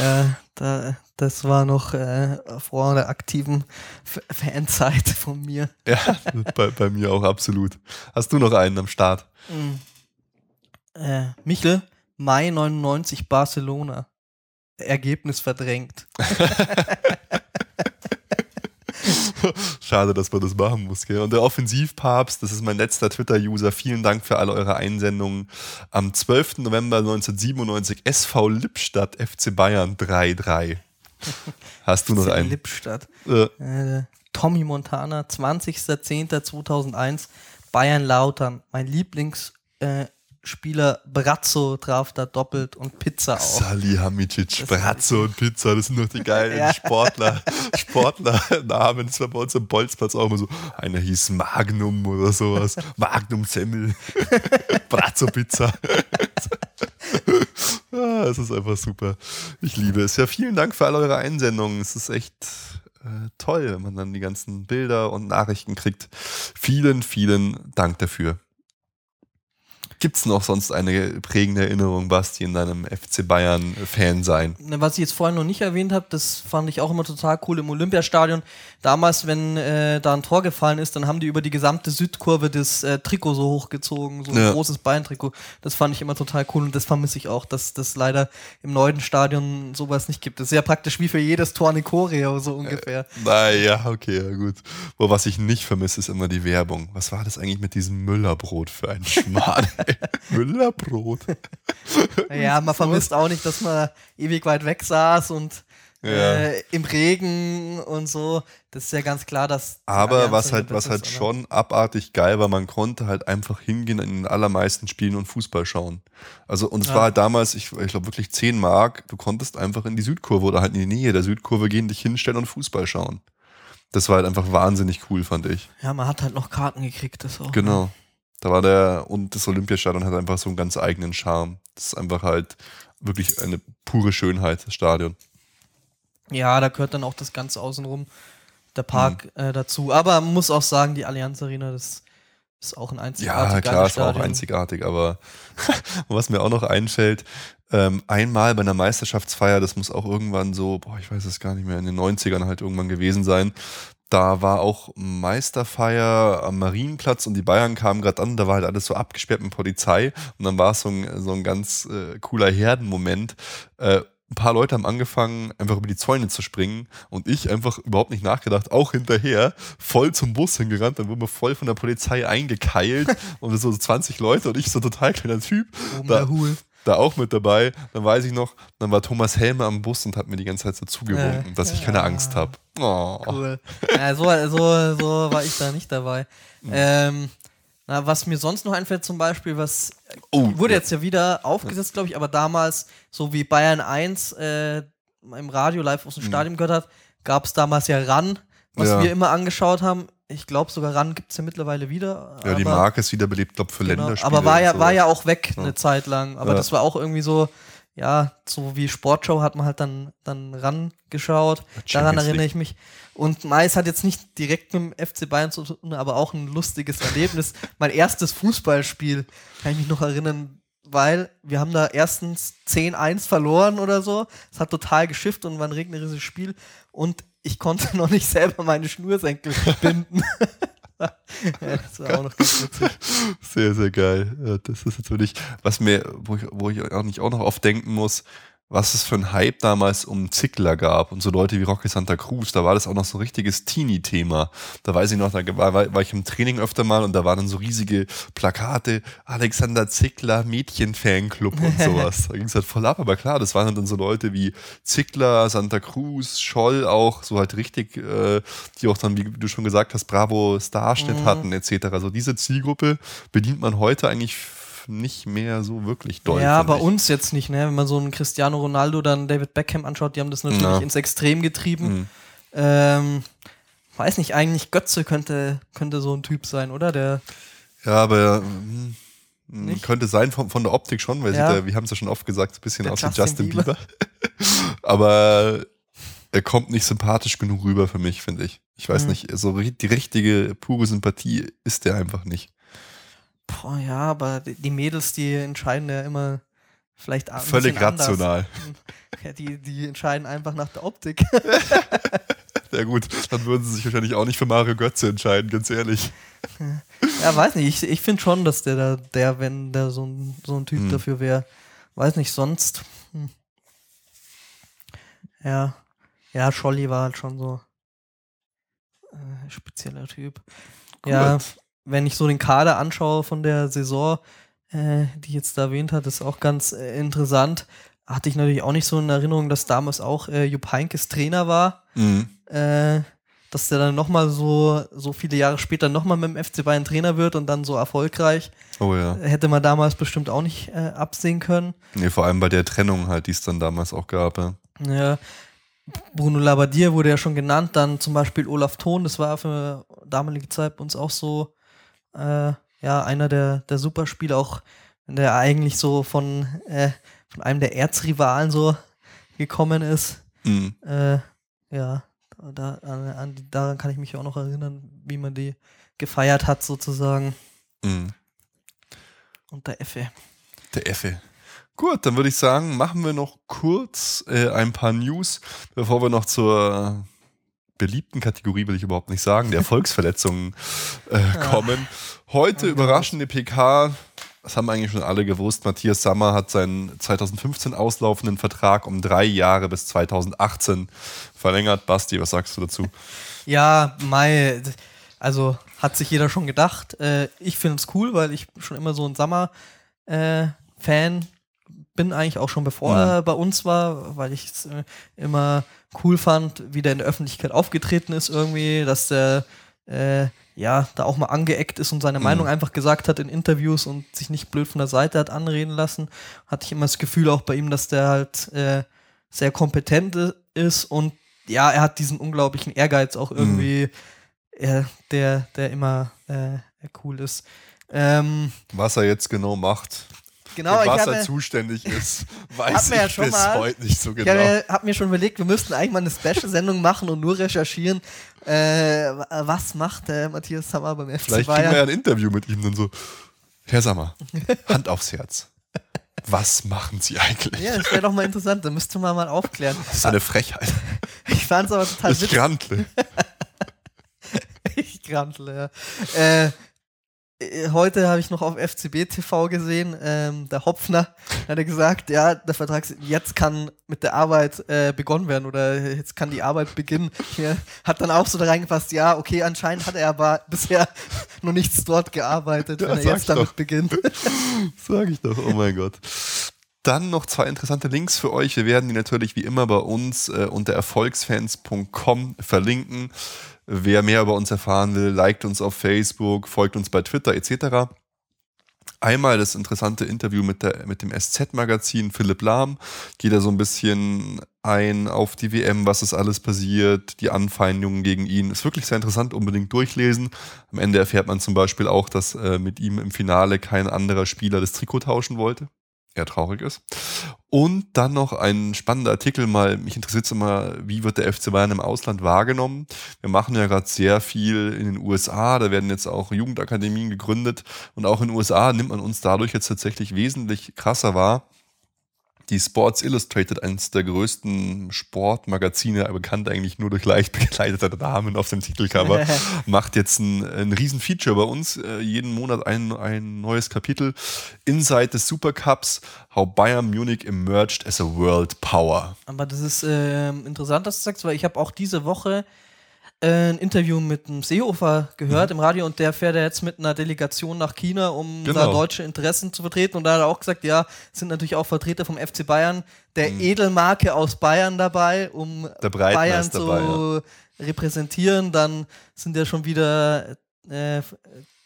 Ja, da, das war noch äh, vor der aktiven F Fanzeit von mir. Ja, bei, bei, mir auch absolut. Hast du noch einen am Start? Mhm. Äh, Michel, Mai 99 Barcelona. Ergebnis verdrängt. Schade, dass man das machen muss. Gell? Und der Offensivpapst, das ist mein letzter Twitter-User. Vielen Dank für alle eure Einsendungen. Am 12. November 1997 SV Lippstadt, FC Bayern 3-3. Hast du noch einen? Lippstadt. Äh. Äh, Tommy Montana, 20.10.2001, Bayern Lautern. Mein Lieblings- äh, Spieler Brazzo traf da doppelt und Pizza auch. Salihamidzic, Brazzo und Pizza, das sind doch die geilen ja. Sportler, Sportlernamen. Das war bei uns am Bolzplatz auch immer so. Einer hieß Magnum oder sowas. Magnum Semmel. Brazzo Pizza. ah, es ist einfach super. Ich liebe es. Ja, vielen Dank für alle eure Einsendungen. Es ist echt äh, toll, wenn man dann die ganzen Bilder und Nachrichten kriegt. Vielen, vielen Dank dafür. Gibt es noch sonst eine prägende Erinnerung, Basti, in deinem FC Bayern-Fan sein? Was ich jetzt vorhin noch nicht erwähnt habe, das fand ich auch immer total cool im Olympiastadion. Damals, wenn äh, da ein Tor gefallen ist, dann haben die über die gesamte Südkurve das äh, Trikot so hochgezogen, so ein ja. großes Bayern-Trikot. Das fand ich immer total cool und das vermisse ich auch, dass das leider im neuen Stadion sowas nicht gibt. Das ist ja praktisch wie für jedes Tor eine Choreo, so ungefähr. Äh, naja, okay, ja, gut. Wo was ich nicht vermisse, ist immer die Werbung. Was war das eigentlich mit diesem Müllerbrot für ein Schmarrn? Müllerbrot. ja, man vermisst auch nicht, dass man ewig weit weg saß und ja. äh, im Regen und so. Das ist ja ganz klar, dass. Aber was halt, was halt schon abartig geil war, man konnte halt einfach hingehen in den allermeisten Spielen und Fußball schauen. Also, und es ja. war halt damals, ich, ich glaube wirklich 10 Mark, du konntest einfach in die Südkurve oder halt in die Nähe der Südkurve gehen, dich hinstellen und Fußball schauen. Das war halt einfach wahnsinnig cool, fand ich. Ja, man hat halt noch Karten gekriegt, das auch. Genau. Ne? Da war der, und das Olympiastadion hat einfach so einen ganz eigenen Charme. Das ist einfach halt wirklich eine pure Schönheit, das Stadion. Ja, da gehört dann auch das Ganze außenrum, der Park mhm. äh, dazu. Aber man muss auch sagen, die Allianz Arena, das ist auch ein einzigartiger Ja, klar, ist auch einzigartig, aber was mir auch noch einfällt, ähm, einmal bei einer Meisterschaftsfeier, das muss auch irgendwann so, boah, ich weiß es gar nicht mehr, in den 90ern halt irgendwann gewesen sein, da war auch Meisterfeier am Marienplatz und die Bayern kamen gerade an, da war halt alles so abgesperrt mit Polizei und dann war es so ein, so ein ganz äh, cooler Herdenmoment. Äh, ein paar Leute haben angefangen, einfach über die Zäune zu springen und ich einfach überhaupt nicht nachgedacht, auch hinterher, voll zum Bus hingerannt, dann wurden wir voll von der Polizei eingekeilt und so 20 Leute und ich so total kleiner Typ. Oh, da, da auch mit dabei. Dann weiß ich noch, dann war Thomas Helme am Bus und hat mir die ganze Zeit so zugewunken, äh, dass ich keine Angst habe. Oh. Cool. Ja, so, so, so war ich da nicht dabei. Mhm. Ähm, na, was mir sonst noch einfällt, zum Beispiel, was oh, wurde ja. jetzt ja wieder aufgesetzt, glaube ich, aber damals, so wie Bayern 1 äh, im Radio live aus dem mhm. Stadion gehört hat, gab es damals ja RAN, was ja. wir immer angeschaut haben ich glaube sogar RAN gibt es ja mittlerweile wieder. Ja, die Marke ist wiederbelebt, glaube für genau, Länderspiele. Aber war ja, war ja auch weg eine Zeit lang. Aber das war auch irgendwie so, ja, so wie Sportshow hat man halt dann, dann rangeschaut. Daran erinnere ich mich. Und Mais hat jetzt nicht direkt mit dem FC Bayern zu tun, aber auch ein lustiges Erlebnis. mein erstes Fußballspiel, kann ich mich noch erinnern, weil wir haben da erstens 10-1 verloren oder so. Es hat total geschifft und war ein regnerisches Spiel. Und ich konnte noch nicht selber meine Schnürsenkel binden. das war auch noch ganz. Sehr, sehr geil. Das ist natürlich, was mir, wo ich, wo ich auch nicht auch noch oft denken muss, was es für ein Hype damals um Zickler gab und so Leute wie Rocky Santa Cruz, da war das auch noch so ein richtiges Teenie-Thema. Da weiß ich noch, da war, war, ich im Training öfter mal und da waren dann so riesige Plakate, Alexander Zickler, Mädchen-Fanclub und sowas. da ging es halt voll ab, aber klar, das waren dann so Leute wie Zickler, Santa Cruz, Scholl auch, so halt richtig, äh, die auch dann, wie du schon gesagt hast, Bravo Starschnitt mhm. hatten etc. Also diese Zielgruppe bedient man heute eigentlich nicht mehr so wirklich doll. Ja, bei ich. uns jetzt nicht, ne? Wenn man so einen Cristiano Ronaldo, dann David Beckham anschaut, die haben das natürlich ja. ins Extrem getrieben. Mhm. Ähm, weiß nicht, eigentlich Götze könnte, könnte so ein Typ sein, oder? Der ja, aber mh, hm, könnte sein von, von der Optik schon, weil ja. sieht, wir haben es ja schon oft gesagt, so ein bisschen der aus wie Justin Bieber. Bieber. aber er kommt nicht sympathisch genug rüber für mich, finde ich. Ich weiß mhm. nicht, so die richtige, pure Sympathie ist der einfach nicht. Boah, ja, aber die Mädels, die entscheiden ja immer vielleicht Völlig rational. Ja, die, die entscheiden einfach nach der Optik. ja gut, dann würden sie sich wahrscheinlich auch nicht für Mario Götze entscheiden, ganz ehrlich. Ja, weiß nicht. Ich, ich finde schon, dass der da, der, wenn der so ein, so ein Typ hm. dafür wäre, weiß nicht, sonst. Hm. Ja. Ja, Scholli war halt schon so äh, spezieller Typ. Gut. Ja, wenn ich so den Kader anschaue von der Saison, äh, die ich jetzt da erwähnt hat, ist auch ganz äh, interessant. Hatte ich natürlich auch nicht so in Erinnerung, dass damals auch äh, Jupp Heynckes Trainer war. Mhm. Äh, dass der dann nochmal so, so viele Jahre später nochmal mit dem FC Bayern Trainer wird und dann so erfolgreich. Oh ja. Hätte man damals bestimmt auch nicht äh, absehen können. Nee, vor allem bei der Trennung halt, die es dann damals auch gab. Ja. ja. Bruno Labbadia wurde ja schon genannt, dann zum Beispiel Olaf Thon, das war für damalige Zeit bei uns auch so äh, ja, einer der, der Superspieler, auch der eigentlich so von, äh, von einem der Erzrivalen so gekommen ist. Mhm. Äh, ja, da, an, an, daran kann ich mich auch noch erinnern, wie man die gefeiert hat, sozusagen. Mhm. Und der Effe. Der Effe. Gut, dann würde ich sagen, machen wir noch kurz äh, ein paar News, bevor wir noch zur beliebten Kategorie, will ich überhaupt nicht sagen, der Erfolgsverletzungen äh, kommen. Heute okay. überraschende PK, das haben eigentlich schon alle gewusst. Matthias Sammer hat seinen 2015 auslaufenden Vertrag um drei Jahre bis 2018 verlängert. Basti, was sagst du dazu? Ja, Mai, also hat sich jeder schon gedacht. Äh, ich finde es cool, weil ich schon immer so ein Sammer-Fan äh, bin eigentlich auch schon bevor mhm. er bei uns war, weil ich es äh, immer cool fand, wie der in der Öffentlichkeit aufgetreten ist irgendwie, dass der äh, ja da auch mal angeeckt ist und seine mhm. Meinung einfach gesagt hat in Interviews und sich nicht blöd von der Seite hat anreden lassen. Hatte ich immer das Gefühl auch bei ihm, dass der halt äh, sehr kompetent ist und ja, er hat diesen unglaublichen Ehrgeiz auch irgendwie, mhm. der, der immer äh, cool ist. Ähm, Was er jetzt genau macht genau, für was er zuständig ist, weiß ich ja bis mal, heute nicht so genau. Ich habe mir schon überlegt, wir müssten eigentlich mal eine Special-Sendung machen und nur recherchieren, äh, was macht der Matthias Sammer beim FC Vielleicht Bayern. kriegen wir ja ein Interview mit ihm dann so, Herr Sammer, Hand aufs Herz. Was machen Sie eigentlich? Ja, das wäre doch mal interessant, da müsste man mal aufklären. Das ist eine Frechheit. Ich fand es aber total witzig. Ich grantle. ich grantle, ja. Äh, heute habe ich noch auf FCB TV gesehen, ähm, der Hopfner hat gesagt, ja, der Vertrag, jetzt kann mit der Arbeit äh, begonnen werden oder jetzt kann die Arbeit beginnen. Hier hat dann auch so da reingepasst, ja, okay, anscheinend hat er aber bisher noch nichts dort gearbeitet, ja, wenn er jetzt damit doch. beginnt. Sag ich doch, oh mein Gott. Dann noch zwei interessante Links für euch. Wir werden die natürlich wie immer bei uns äh, unter erfolgsfans.com verlinken. Wer mehr über uns erfahren will, liked uns auf Facebook, folgt uns bei Twitter etc. Einmal das interessante Interview mit, der, mit dem SZ-Magazin Philipp Lahm. Geht er so ein bisschen ein auf die WM, was ist alles passiert, die Anfeindungen gegen ihn. Ist wirklich sehr interessant, unbedingt durchlesen. Am Ende erfährt man zum Beispiel auch, dass äh, mit ihm im Finale kein anderer Spieler das Trikot tauschen wollte eher traurig ist. Und dann noch ein spannender Artikel, mal, mich interessiert es immer, wie wird der FC Bayern im Ausland wahrgenommen? Wir machen ja gerade sehr viel in den USA, da werden jetzt auch Jugendakademien gegründet und auch in den USA nimmt man uns dadurch jetzt tatsächlich wesentlich krasser wahr die Sports Illustrated, eines der größten Sportmagazine, bekannt eigentlich nur durch leicht bekleidete Damen auf dem Titelcover, macht jetzt ein, ein Riesen-Feature bei uns. Äh, jeden Monat ein, ein neues Kapitel. Inside des Supercups, How Bayern Munich emerged as a World Power. Aber das ist äh, interessant, dass du sagst, weil ich habe auch diese Woche ein Interview mit einem Seehofer gehört mhm. im Radio und der fährt ja jetzt mit einer Delegation nach China, um genau. da deutsche Interessen zu vertreten. Und da hat er auch gesagt, ja, sind natürlich auch Vertreter vom FC Bayern, der mhm. Edelmarke aus Bayern dabei, um Bayern zu dabei, ja. repräsentieren. Dann sind ja schon wieder äh,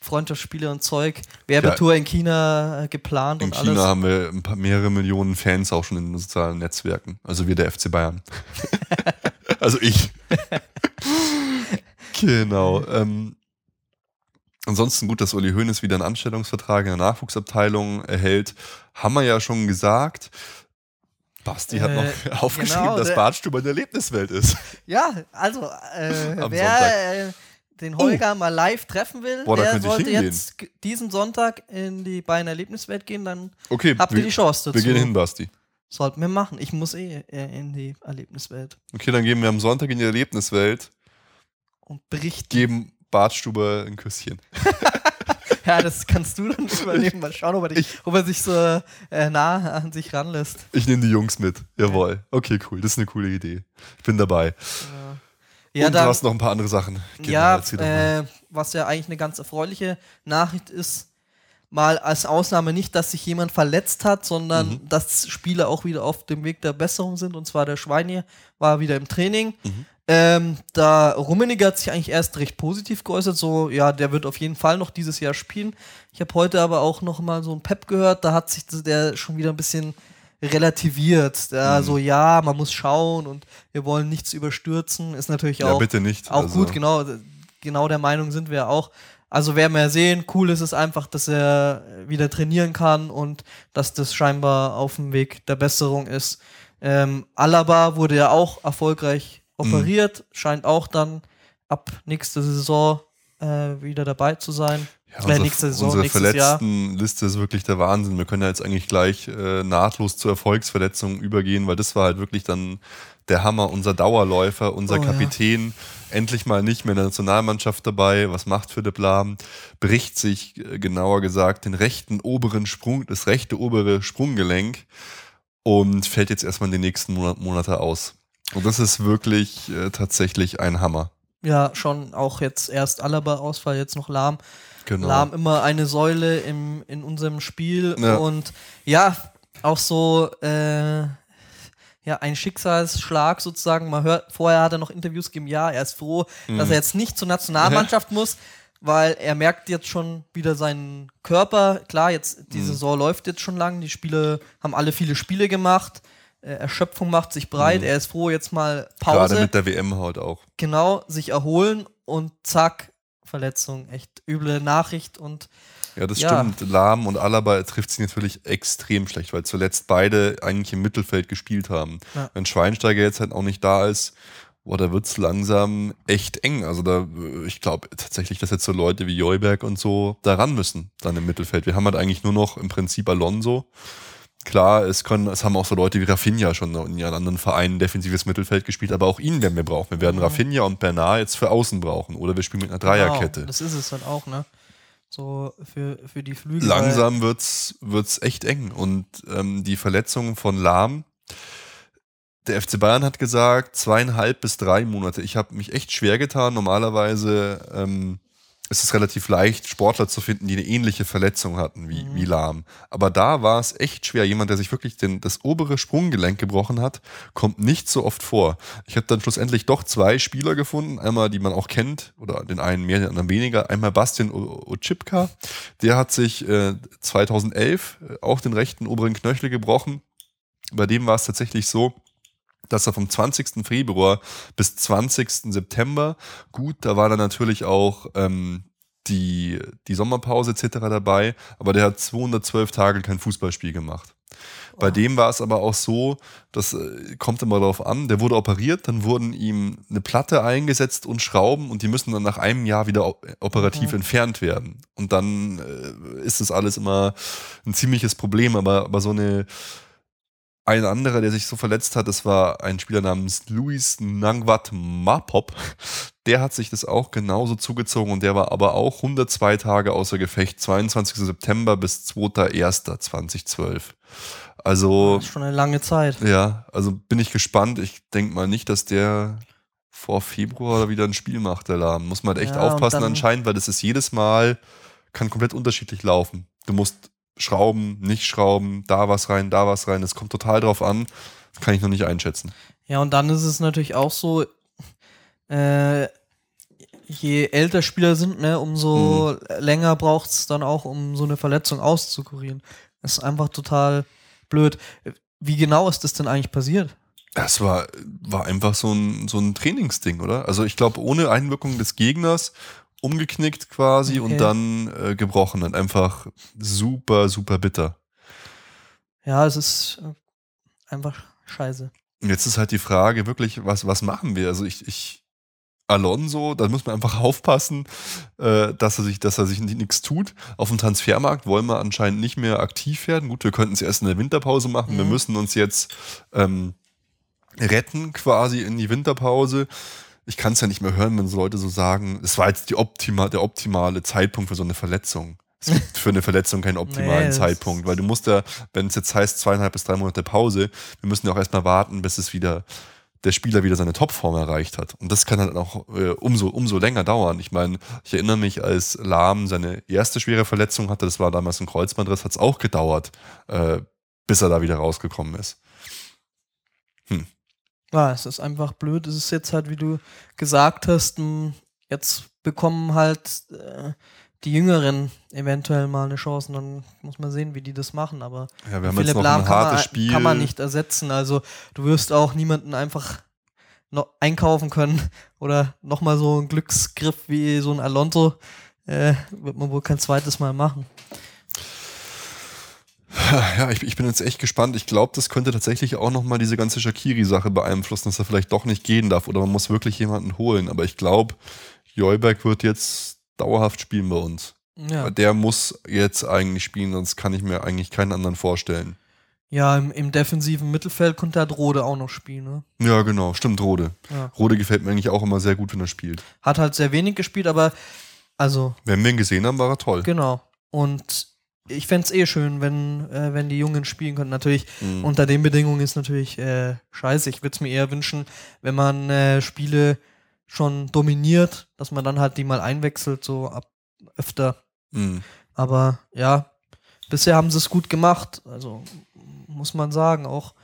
Freundschaftsspiele und Zeug, Werbetour ja, in China äh, geplant. In und China alles. haben wir ein paar, mehrere Millionen Fans auch schon in den sozialen Netzwerken. Also wir der FC Bayern. also ich. Genau. Ähm, ansonsten gut, dass Uli Hoeneß wieder einen Anstellungsvertrag in der Nachwuchsabteilung erhält. Haben wir ja schon gesagt. Basti hat noch äh, aufgeschrieben, genau, dass Bartstuber in der Erlebniswelt ist. Ja, also äh, wer äh, den Holger oh. mal live treffen will, Boah, der sollte jetzt diesen Sonntag in die Bayern Erlebniswelt gehen, dann okay, habt ihr die Chance dazu. Wir gehen hin, Basti. Sollten wir machen. Ich muss eh in die Erlebniswelt. Okay, dann gehen wir am Sonntag in die Erlebniswelt und berichten. Geben Bartstuber ein Küsschen. ja, das kannst du dann übernehmen. Mal schauen, ob er, dich, ob er sich so äh, nah an sich ranlässt. Ich nehme die Jungs mit. Jawohl. Okay, cool. Das ist eine coole Idee. Ich bin dabei. Ja. Und dann, du hast noch ein paar andere Sachen. Genau, ja, äh, was ja eigentlich eine ganz erfreuliche Nachricht ist, mal als Ausnahme nicht, dass sich jemand verletzt hat, sondern mhm. dass Spieler auch wieder auf dem Weg der Besserung sind. Und zwar der Schweine war wieder im Training. Mhm. Ähm, da Rummenigge hat sich eigentlich erst recht positiv geäußert, so, ja, der wird auf jeden Fall noch dieses Jahr spielen. Ich habe heute aber auch noch mal so ein Pep gehört, da hat sich der schon wieder ein bisschen relativiert. Ja, mhm. so, ja, man muss schauen und wir wollen nichts überstürzen. Ist natürlich auch, ja, bitte nicht. auch also. gut, genau, genau der Meinung sind wir auch. Also werden wir sehen, cool ist es einfach, dass er wieder trainieren kann und dass das scheinbar auf dem Weg der Besserung ist. Ähm, Alaba wurde ja auch erfolgreich operiert, mhm. scheint auch dann ab nächster Saison äh, wieder dabei zu sein. Ja, unser, nächste Saison, unsere Verletztenliste ist wirklich der Wahnsinn. Wir können ja jetzt eigentlich gleich äh, nahtlos zur Erfolgsverletzung übergehen, weil das war halt wirklich dann der Hammer, unser Dauerläufer, unser oh, Kapitän. Ja. Endlich mal nicht mehr in der Nationalmannschaft dabei. Was macht Philipp Lahm? Bricht sich, äh, genauer gesagt, den rechten oberen Sprung, das rechte obere Sprunggelenk und fällt jetzt erstmal in den nächsten Monate aus. Und das ist wirklich äh, tatsächlich ein Hammer. Ja, schon auch jetzt erst Alaba-Ausfall, jetzt noch Lahm. Genau. Lahm immer eine Säule im, in unserem Spiel. Ja. Und ja, auch so äh, ja, ein Schicksalsschlag sozusagen. Man hört, vorher hat er noch Interviews gegeben, ja, er ist froh, mhm. dass er jetzt nicht zur Nationalmannschaft muss, weil er merkt jetzt schon wieder seinen Körper. Klar, jetzt die mhm. Saison läuft jetzt schon lang, die Spiele haben alle viele Spiele gemacht. Äh, Erschöpfung macht sich breit. Mhm. Er ist froh, jetzt mal Pause. Gerade mit der WM haut auch. Genau, sich erholen und zack, Verletzung. Echt üble Nachricht und. Ja, das ja. stimmt. Lahm und Alaba trifft sich natürlich extrem schlecht, weil zuletzt beide eigentlich im Mittelfeld gespielt haben. Ja. Wenn Schweinsteiger jetzt halt auch nicht da ist, boah, da wird es langsam echt eng. Also da, ich glaube tatsächlich, dass jetzt so Leute wie Joyberg und so da ran müssen, dann im Mittelfeld. Wir haben halt eigentlich nur noch im Prinzip Alonso Klar, es, können, es haben auch so Leute wie Rafinha schon in ihren anderen Vereinen defensives Mittelfeld gespielt, aber auch ihn werden wir brauchen. Wir werden mhm. Rafinha und Bernard jetzt für Außen brauchen oder wir spielen mit einer Dreierkette. Genau, das ist es dann auch, ne? So für, für die Flügel. Langsam wird's, wird's echt eng und ähm, die Verletzungen von Lahm, der FC Bayern hat gesagt, zweieinhalb bis drei Monate. Ich habe mich echt schwer getan. Normalerweise ähm, es ist relativ leicht, Sportler zu finden, die eine ähnliche Verletzung hatten wie, mhm. wie Lahm. Aber da war es echt schwer. Jemand, der sich wirklich den, das obere Sprunggelenk gebrochen hat, kommt nicht so oft vor. Ich habe dann schlussendlich doch zwei Spieler gefunden. Einmal, die man auch kennt, oder den einen mehr, den anderen weniger. Einmal Bastian Ochipka. Der hat sich äh, 2011 äh, auch den rechten oberen Knöchel gebrochen. Bei dem war es tatsächlich so, dass er vom 20. Februar bis 20. September, gut, da war dann natürlich auch ähm, die, die Sommerpause etc. dabei, aber der hat 212 Tage kein Fußballspiel gemacht. Bei dem war es aber auch so, das äh, kommt immer darauf an, der wurde operiert, dann wurden ihm eine Platte eingesetzt und Schrauben und die müssen dann nach einem Jahr wieder operativ mhm. entfernt werden. Und dann äh, ist das alles immer ein ziemliches Problem, aber, aber so eine ein anderer, der sich so verletzt hat, das war ein Spieler namens Luis Nangwat Mapop. Der hat sich das auch genauso zugezogen und der war aber auch 102 Tage außer Gefecht, 22. September bis 2.1.2012. Also. Das ist schon eine lange Zeit. Ja, also bin ich gespannt. Ich denke mal nicht, dass der vor Februar wieder ein Spiel macht, der Laden. Muss man halt echt ja, aufpassen anscheinend, weil das ist jedes Mal, kann komplett unterschiedlich laufen. Du musst Schrauben, nicht Schrauben, da was rein, da was rein. Es kommt total drauf an. Kann ich noch nicht einschätzen. Ja, und dann ist es natürlich auch so, äh, je älter Spieler sind, ne, umso mhm. länger braucht es dann auch, um so eine Verletzung auszukurieren. Das ist einfach total blöd. Wie genau ist das denn eigentlich passiert? Das war, war einfach so ein, so ein Trainingsding, oder? Also ich glaube, ohne Einwirkung des Gegners umgeknickt quasi okay. und dann äh, gebrochen und einfach super, super bitter. Ja, es ist äh, einfach scheiße. Und jetzt ist halt die Frage wirklich, was, was machen wir? Also ich, ich Alonso, da muss man einfach aufpassen, äh, dass er sich, dass er sich nichts tut. Auf dem Transfermarkt wollen wir anscheinend nicht mehr aktiv werden. Gut, wir könnten es erst in der Winterpause machen. Mhm. Wir müssen uns jetzt ähm, retten quasi in die Winterpause ich kann es ja nicht mehr hören, wenn so Leute so sagen, es war jetzt die optima, der optimale Zeitpunkt für so eine Verletzung. Es gibt für eine Verletzung keinen optimalen nee, Zeitpunkt, weil du musst ja, wenn es jetzt heißt zweieinhalb bis drei Monate Pause, wir müssen ja auch erstmal warten, bis es wieder der Spieler wieder seine Topform erreicht hat. Und das kann dann auch äh, umso, umso länger dauern. Ich meine, ich erinnere mich, als Lahm seine erste schwere Verletzung hatte, das war damals ein Kreuzbandriss, hat es auch gedauert, äh, bis er da wieder rausgekommen ist. Ja, es ist einfach blöd. Es ist jetzt halt, wie du gesagt hast, jetzt bekommen halt äh, die Jüngeren eventuell mal eine Chance und dann muss man sehen, wie die das machen. Aber ja, wir haben Philipp man, Spiel. kann man nicht ersetzen. Also du wirst auch niemanden einfach noch einkaufen können oder nochmal so einen Glücksgriff wie so ein Alonso äh, wird man wohl kein zweites Mal machen. Ja, ich, ich bin jetzt echt gespannt. Ich glaube, das könnte tatsächlich auch nochmal diese ganze Shakiri-Sache beeinflussen, dass er vielleicht doch nicht gehen darf oder man muss wirklich jemanden holen. Aber ich glaube, Joyberg wird jetzt dauerhaft spielen bei uns. Ja. Der muss jetzt eigentlich spielen, sonst kann ich mir eigentlich keinen anderen vorstellen. Ja, im, im defensiven Mittelfeld konnte halt Rode auch noch spielen, ne? Ja, genau, stimmt, Rode. Ja. Rode gefällt mir eigentlich auch immer sehr gut, wenn er spielt. Hat halt sehr wenig gespielt, aber also. Wenn wir ihn gesehen haben, war er toll. Genau. Und ich fände es eh schön, wenn, äh, wenn die Jungen spielen können. Natürlich, mhm. unter den Bedingungen ist natürlich äh, scheiße. Ich würde es mir eher wünschen, wenn man äh, Spiele schon dominiert, dass man dann halt die mal einwechselt, so ab öfter. Mhm. Aber ja, bisher haben sie es gut gemacht. Also muss man sagen, auch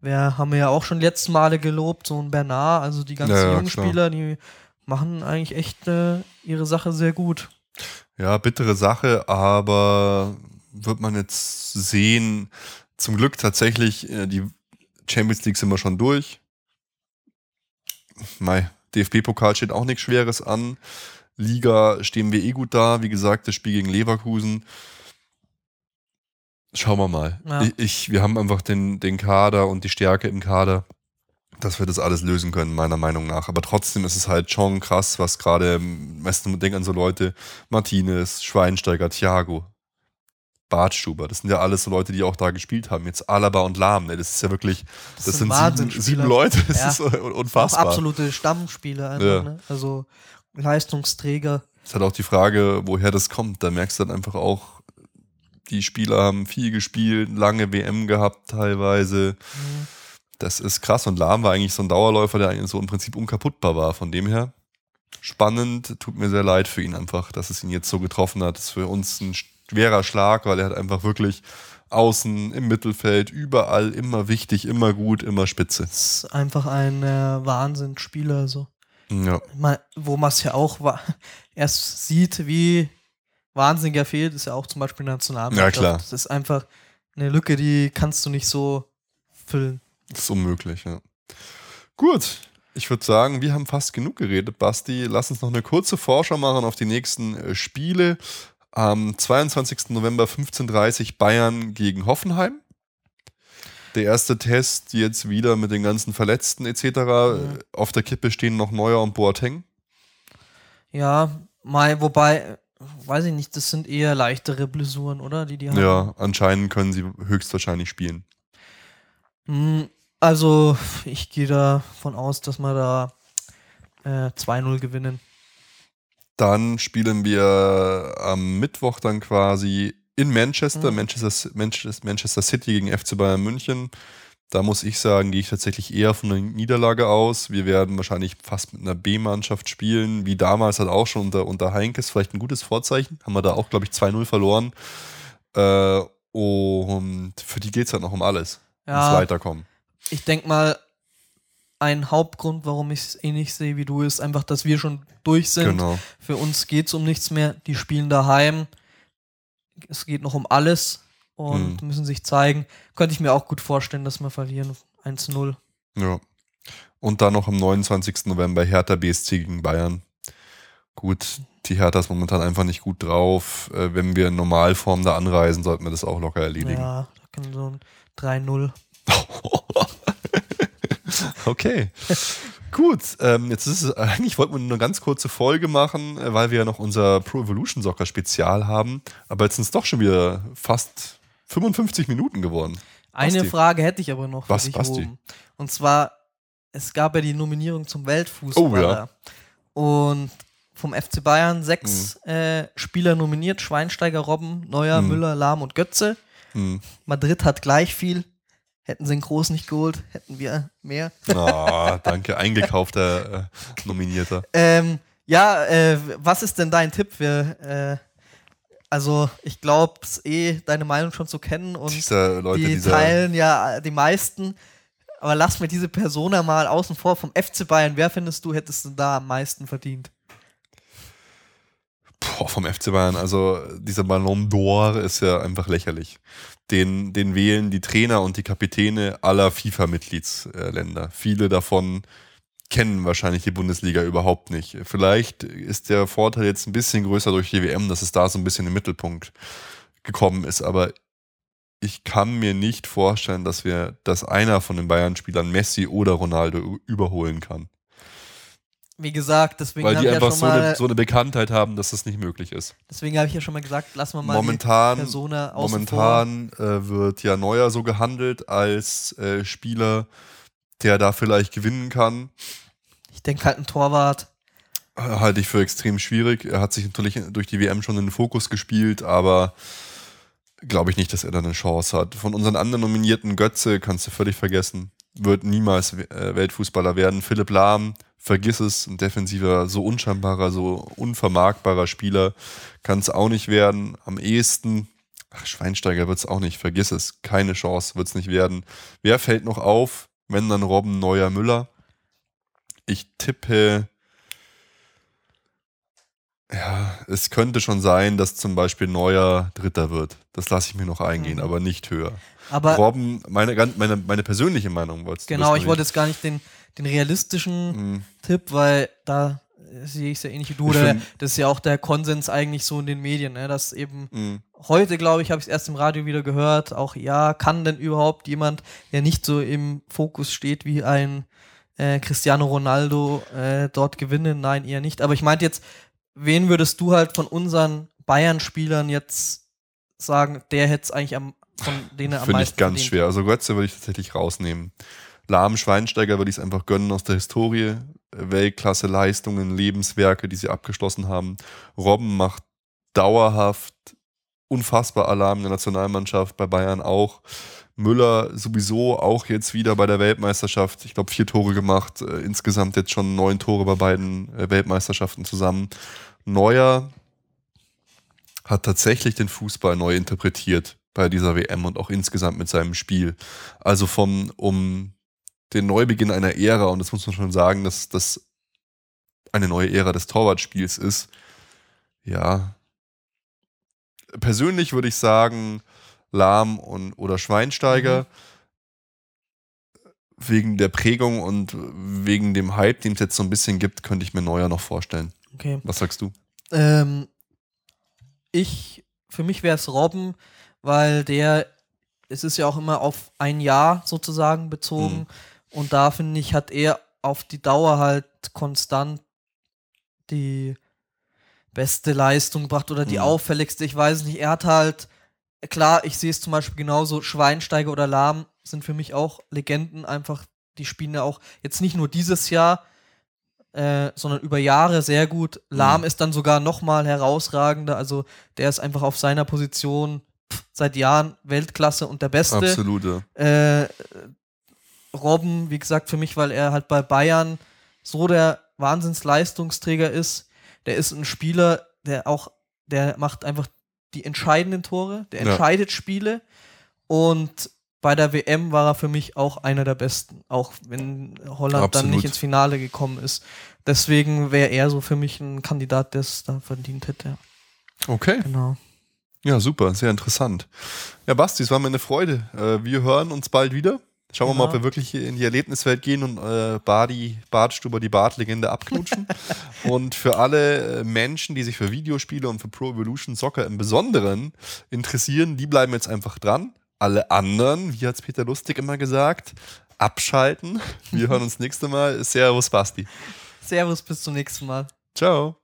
wir haben ja auch schon letzte Male gelobt, so ein Bernard, also die ganzen ja, jungen Spieler, die machen eigentlich echt äh, ihre Sache sehr gut. Ja, bittere Sache, aber wird man jetzt sehen. Zum Glück tatsächlich, äh, die Champions League sind wir schon durch. Mai, DFB-Pokal steht auch nichts Schweres an. Liga stehen wir eh gut da. Wie gesagt, das Spiel gegen Leverkusen. Schauen wir mal. Ja. Ich, ich, wir haben einfach den, den Kader und die Stärke im Kader dass wir das alles lösen können, meiner Meinung nach. Aber trotzdem ist es halt schon krass, was gerade, meistens denken an so Leute, Martinez, Schweinsteiger, Thiago, Bartstuber, das sind ja alles so Leute, die auch da gespielt haben. Jetzt Alaba und Lahm, ne? das ist ja wirklich, das, das sind, sieben, sieben, Leute, das ja. ist unfassbar. Auch absolute Stammspieler, einfach, ja. ne? also Leistungsträger. Es hat auch die Frage, woher das kommt. Da merkst du dann einfach auch, die Spieler haben viel gespielt, lange WM gehabt teilweise. Mhm das ist krass. Und Lahm war eigentlich so ein Dauerläufer, der eigentlich so im Prinzip unkaputtbar war. Von dem her. spannend. Tut mir sehr leid für ihn einfach, dass es ihn jetzt so getroffen hat. Das ist für uns ein schwerer Schlag, weil er hat einfach wirklich außen, im Mittelfeld, überall immer wichtig, immer gut, immer spitze. Das ist einfach ein äh, Wahnsinnsspieler. So. Ja. Mal, wo man es ja auch erst sieht, wie wahnsinnig er fehlt, ist ja auch zum Beispiel Nationalmannschaft. Ja, klar. Das ist einfach eine Lücke, die kannst du nicht so füllen. Das ist unmöglich, ja. Gut, ich würde sagen, wir haben fast genug geredet, Basti. Lass uns noch eine kurze Vorschau machen auf die nächsten äh, Spiele. Am 22. November 15.30 Uhr Bayern gegen Hoffenheim. Der erste Test jetzt wieder mit den ganzen Verletzten etc. Ja. Auf der Kippe stehen noch Neuer und Boateng. Ja, mal, wobei, weiß ich nicht, das sind eher leichtere Blessuren, oder? Die die haben. Ja, anscheinend können sie höchstwahrscheinlich spielen. Hm, also, ich gehe davon aus, dass wir da äh, 2-0 gewinnen. Dann spielen wir am Mittwoch dann quasi in Manchester, mhm. Manchester, Manchester, Manchester City gegen FC Bayern München. Da muss ich sagen, gehe ich tatsächlich eher von einer Niederlage aus. Wir werden wahrscheinlich fast mit einer B-Mannschaft spielen, wie damals halt auch schon unter, unter Heinkes. Vielleicht ein gutes Vorzeichen. Haben wir da auch, glaube ich, 2-0 verloren. Äh, und für die geht es halt noch um alles. Ja, ums Weiterkommen. Ich denke mal, ein Hauptgrund, warum ich es eh nicht sehe wie du, ist einfach, dass wir schon durch sind. Genau. Für uns geht es um nichts mehr. Die spielen daheim. Es geht noch um alles und hm. müssen sich zeigen. Könnte ich mir auch gut vorstellen, dass wir verlieren. 1-0. Ja. Und dann noch am 29. November Hertha BSC gegen Bayern. Gut, die Hertha ist momentan einfach nicht gut drauf. Äh, wenn wir in Normalform da anreisen, sollten wir das auch locker erledigen. Ja, da kann so ein 3-0. Okay. Gut, ähm, jetzt ist es, eigentlich wollten wir nur eine ganz kurze Folge machen, äh, weil wir ja noch unser Pro Evolution Soccer Spezial haben. Aber jetzt sind es doch schon wieder fast 55 Minuten geworden. Eine Basti. Frage hätte ich aber noch für Was, dich Basti? oben. Und zwar, es gab ja die Nominierung zum Weltfußballer. Oh, ja. Und vom FC Bayern sechs mhm. äh, Spieler nominiert: Schweinsteiger, Robben, Neuer, mhm. Müller, Lahm und Götze. Mhm. Madrid hat gleich viel. Hätten sie einen Groß nicht geholt, hätten wir mehr. Oh, danke, eingekaufter äh, Nominierter. Ähm, ja, äh, was ist denn dein Tipp? Wir, äh, also ich glaube, eh deine Meinung schon zu kennen und Diese Leute, die teilen ja die meisten. Aber lass mir diese Persona mal außen vor vom FC Bayern. Wer findest du, hättest du da am meisten verdient? Boah, vom FC Bayern. Also dieser Ballon d'Or ist ja einfach lächerlich den, den wählen die Trainer und die Kapitäne aller FIFA-Mitgliedsländer. Viele davon kennen wahrscheinlich die Bundesliga überhaupt nicht. Vielleicht ist der Vorteil jetzt ein bisschen größer durch die WM, dass es da so ein bisschen im Mittelpunkt gekommen ist. Aber ich kann mir nicht vorstellen, dass wir, dass einer von den Bayern-Spielern Messi oder Ronaldo überholen kann. Wie gesagt, deswegen Weil die einfach ja so, eine, so, eine, Bekanntheit haben, dass das nicht möglich ist. Deswegen habe ich ja schon mal gesagt, lassen wir mal momentan, die Persona Momentan äh, wird ja Neuer so gehandelt als äh, Spieler, der da vielleicht gewinnen kann. Ich denke halt ein Torwart. Äh, halte ich für extrem schwierig. Er hat sich natürlich durch die WM schon in den Fokus gespielt, aber glaube ich nicht, dass er da eine Chance hat. Von unseren anderen Nominierten Götze kannst du völlig vergessen. Wird niemals äh, Weltfußballer werden. Philipp Lahm vergiss es, ein defensiver, so unscheinbarer, so unvermarktbarer Spieler kann es auch nicht werden. Am ehesten, ach, Schweinsteiger wird es auch nicht, vergiss es, keine Chance wird es nicht werden. Wer fällt noch auf, wenn dann Robben Neuer Müller? Ich tippe, ja, es könnte schon sein, dass zum Beispiel Neuer Dritter wird. Das lasse ich mir noch eingehen, mhm. aber nicht höher. Aber Robben, meine, meine, meine persönliche Meinung wolltest du Genau, ich wollte jetzt gar nicht den, den realistischen mhm. Tipp, weil da sehe ich es ja ähnlich wie du. Oder das ist ja auch der Konsens eigentlich so in den Medien, ne? dass eben mhm. heute, glaube ich, habe ich es erst im Radio wieder gehört, auch ja, kann denn überhaupt jemand, der nicht so im Fokus steht wie ein äh, Cristiano Ronaldo, äh, dort gewinnen? Nein, eher nicht. Aber ich meinte jetzt, wen würdest du halt von unseren Bayern-Spielern jetzt sagen, der hätte es eigentlich am, von denen am Finde ich ganz schwer. Also Götze würde ich tatsächlich rausnehmen lahmen Schweinsteiger würde ich es einfach gönnen aus der Historie. Weltklasse Leistungen, Lebenswerke, die sie abgeschlossen haben. Robben macht dauerhaft unfassbar Alarm in der Nationalmannschaft, bei Bayern auch. Müller sowieso auch jetzt wieder bei der Weltmeisterschaft. Ich glaube, vier Tore gemacht. Äh, insgesamt jetzt schon neun Tore bei beiden äh, Weltmeisterschaften zusammen. Neuer hat tatsächlich den Fußball neu interpretiert bei dieser WM und auch insgesamt mit seinem Spiel. Also vom, um den Neubeginn einer Ära, und das muss man schon sagen, dass das eine neue Ära des Torwartspiels ist. Ja. Persönlich würde ich sagen, Lahm und, oder Schweinsteiger. Mhm. Wegen der Prägung und wegen dem Hype, den es jetzt so ein bisschen gibt, könnte ich mir Neuer noch vorstellen. Okay. Was sagst du? Ähm, ich, für mich wäre es Robben, weil der, es ist ja auch immer auf ein Jahr sozusagen bezogen. Mhm. Und da finde ich, hat er auf die Dauer halt konstant die beste Leistung gebracht oder die mhm. auffälligste. Ich weiß nicht. Er hat halt klar, ich sehe es zum Beispiel genauso, Schweinsteiger oder Lahm sind für mich auch Legenden, einfach, die spielen ja auch jetzt nicht nur dieses Jahr, äh, sondern über Jahre sehr gut. Lahm mhm. ist dann sogar noch mal herausragender, also der ist einfach auf seiner Position pff, seit Jahren Weltklasse und der Beste. Absolute. Äh, Robben, wie gesagt, für mich, weil er halt bei Bayern so der Wahnsinnsleistungsträger ist. Der ist ein Spieler, der auch, der macht einfach die entscheidenden Tore, der ja. entscheidet Spiele und bei der WM war er für mich auch einer der besten, auch wenn Holland Absolut. dann nicht ins Finale gekommen ist. Deswegen wäre er so für mich ein Kandidat, der es da verdient hätte. Okay. Genau. Ja, super, sehr interessant. Ja, Basti, es war mir eine Freude. Äh, wir hören uns bald wieder. Schauen wir mal, ob wir wirklich in die Erlebniswelt gehen und äh, Badi, Badstuber, die Badlegende abknutschen. und für alle äh, Menschen, die sich für Videospiele und für Pro Evolution Soccer im Besonderen interessieren, die bleiben jetzt einfach dran. Alle anderen, wie hat es Peter Lustig immer gesagt, abschalten. Wir hören uns nächste Mal. Servus, Basti. Servus, bis zum nächsten Mal. Ciao.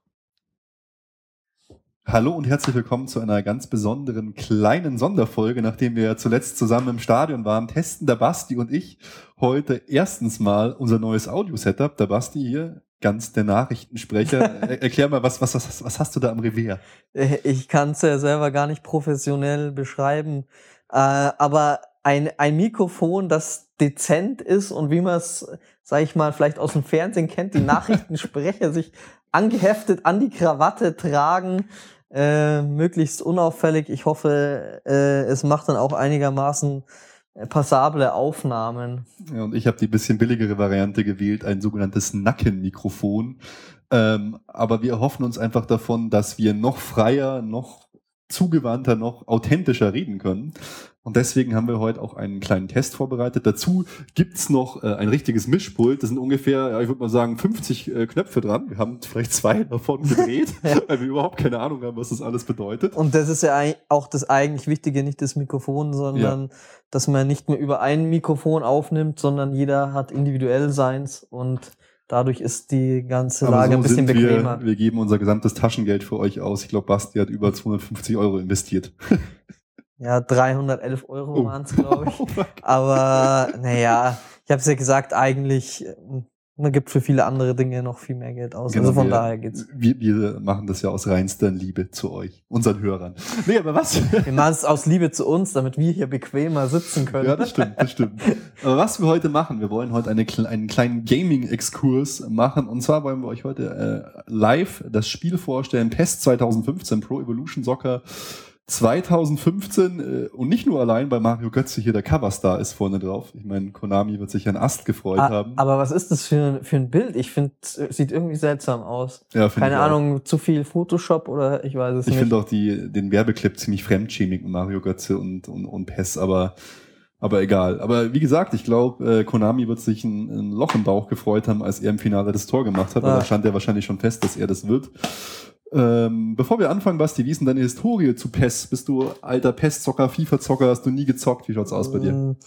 Hallo und herzlich willkommen zu einer ganz besonderen kleinen Sonderfolge, nachdem wir zuletzt zusammen im Stadion waren, testen der Basti und ich heute erstens mal unser neues Audio-Setup. Der Basti hier, ganz der Nachrichtensprecher. Erklär mal, was, was, was, was hast du da am Revier? Äh, ich kann es ja selber gar nicht professionell beschreiben, äh, aber ein, ein Mikrofon, das dezent ist und wie man es, sag ich mal, vielleicht aus dem Fernsehen kennt, die Nachrichtensprecher sich angeheftet an die Krawatte tragen äh, möglichst unauffällig. Ich hoffe, äh, es macht dann auch einigermaßen äh, passable Aufnahmen. Ja, und ich habe die bisschen billigere Variante gewählt, ein sogenanntes Nackenmikrofon. Ähm, aber wir hoffen uns einfach davon, dass wir noch freier, noch zugewandter, noch authentischer reden können. Und deswegen haben wir heute auch einen kleinen Test vorbereitet. Dazu gibt's noch äh, ein richtiges Mischpult. Das sind ungefähr, ja, ich würde mal sagen, 50 äh, Knöpfe dran. Wir haben vielleicht zwei davon gedreht, ja. weil wir überhaupt keine Ahnung haben, was das alles bedeutet. Und das ist ja auch das eigentlich Wichtige, nicht das Mikrofon, sondern ja. dass man nicht mehr über ein Mikrofon aufnimmt, sondern jeder hat individuell seins und Dadurch ist die ganze Lage so ein bisschen bequemer. Wir, wir geben unser gesamtes Taschengeld für euch aus. Ich glaube, Basti hat über 250 Euro investiert. Ja, 311 Euro oh. waren es, glaube ich. Oh Aber naja, ich habe es ja gesagt, eigentlich, man gibt für viele andere Dinge noch viel mehr Geld aus. Genau, also von wir, daher geht's. Wir, wir machen das ja aus reinster Liebe zu euch, unseren Hörern. Nee, aber was? Wir machen es aus Liebe zu uns, damit wir hier bequemer sitzen können. Ja, das stimmt, das stimmt. aber was wir heute machen, wir wollen heute eine, einen kleinen Gaming-Exkurs machen. Und zwar wollen wir euch heute äh, live das Spiel vorstellen, PES 2015 Pro Evolution Soccer 2015 äh, und nicht nur allein bei Mario Götze hier der Coverstar ist vorne drauf. Ich meine, Konami wird sich ein Ast gefreut ah, haben. Aber was ist das für, für ein Bild? Ich finde, sieht irgendwie seltsam aus. Ja, Keine Ahnung, auch. zu viel Photoshop oder ich weiß es ich nicht. Ich finde auch die, den Werbeclip ziemlich fremdschämig mit Mario Götze und, und, und PES, aber aber egal. Aber wie gesagt, ich glaube, äh, Konami wird sich ein, ein, Loch im Bauch gefreut haben, als er im Finale das Tor gemacht hat. Ah. da stand er wahrscheinlich schon fest, dass er das wird. Ähm, bevor wir anfangen, Basti, wie ist denn deine Historie zu PES? Bist du alter PES-Zocker, FIFA-Zocker? Hast du nie gezockt? Wie schaut's aus bei dir? Ähm,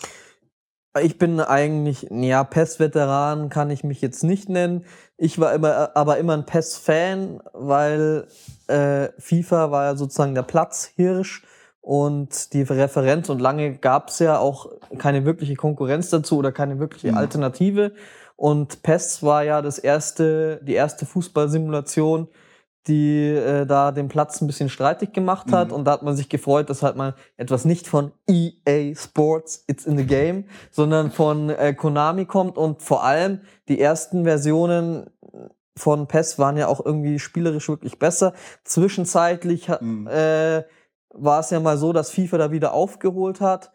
ich bin eigentlich, ja, PES-Veteran kann ich mich jetzt nicht nennen. Ich war immer, aber immer ein PES-Fan, weil äh, FIFA war ja sozusagen der Platzhirsch und die Referenz und lange gab es ja auch keine wirkliche Konkurrenz dazu oder keine wirkliche mhm. Alternative. Und PES war ja das erste, die erste Fußballsimulation, die äh, da den Platz ein bisschen streitig gemacht hat. Mhm. Und da hat man sich gefreut, dass halt mal etwas nicht von EA Sports, It's in the Game, sondern von äh, Konami kommt. Und vor allem die ersten Versionen von PES waren ja auch irgendwie spielerisch wirklich besser. Zwischenzeitlich mhm. äh, war es ja mal so, dass FIFA da wieder aufgeholt hat.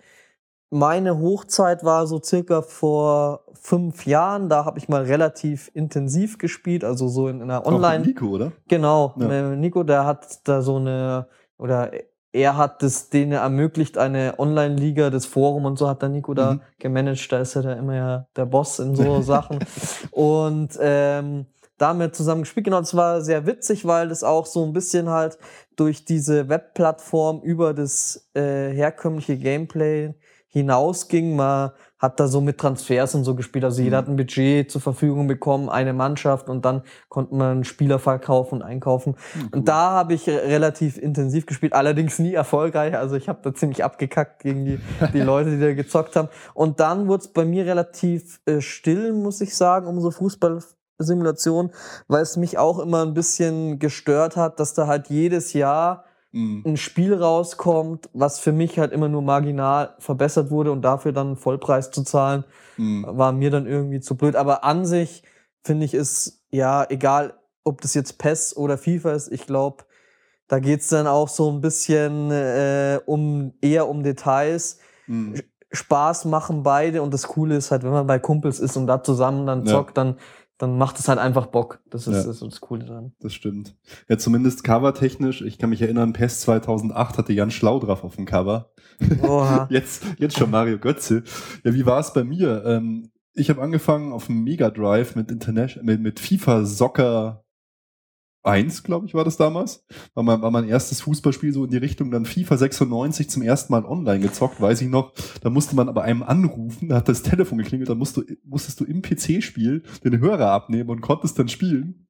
Meine Hochzeit war so circa vor fünf Jahren. Da habe ich mal relativ intensiv gespielt, also so in, einer Online. Auch Nico, oder? Genau, ja. Nico, der hat da so eine oder er hat es denen ermöglicht, eine Online-Liga, das Forum und so hat der Nico da mhm. gemanagt. Da ist er da immer ja der Boss in so Sachen. Und ähm, damit zusammen gespielt. Genau, das war sehr witzig, weil das auch so ein bisschen halt durch diese Webplattform über das äh, herkömmliche Gameplay hinausging. Man hat da so mit Transfers und so gespielt. Also jeder mhm. hat ein Budget zur Verfügung bekommen, eine Mannschaft und dann konnte man Spieler verkaufen und einkaufen. Mhm. Und da habe ich relativ intensiv gespielt, allerdings nie erfolgreich. Also ich habe da ziemlich abgekackt gegen die, die Leute, die da gezockt haben. Und dann wurde es bei mir relativ äh, still, muss ich sagen, um so Fußballsimulation, weil es mich auch immer ein bisschen gestört hat, dass da halt jedes Jahr mhm. ein Spiel rauskommt, was für mich halt immer nur marginal verbessert wurde und dafür dann Vollpreis zu zahlen, mhm. war mir dann irgendwie zu blöd. Aber an sich finde ich es ja egal, ob das jetzt PES oder FIFA ist. Ich glaube, da geht's dann auch so ein bisschen äh, um eher um Details. Mhm. Spaß machen beide und das Coole ist halt, wenn man bei Kumpels ist und da zusammen dann zockt, ja. dann dann macht es halt einfach Bock. Das ist, ja, das, ist das Coole dran. Das stimmt. Ja, zumindest covertechnisch. Ich kann mich erinnern, PES 2008 hatte Jan Schlau drauf auf dem Cover. Oha. jetzt, jetzt schon Mario Götze. Ja, wie war es bei mir? Ähm, ich habe angefangen auf dem Mega Drive mit, mit, mit FIFA Soccer 1, glaube ich, war das damals. War mein, war mein erstes Fußballspiel so in die Richtung dann FIFA 96 zum ersten Mal online gezockt, weiß ich noch. Da musste man aber einem anrufen, da hat das Telefon geklingelt, da musst du, musstest du im PC-Spiel den Hörer abnehmen und konntest dann spielen.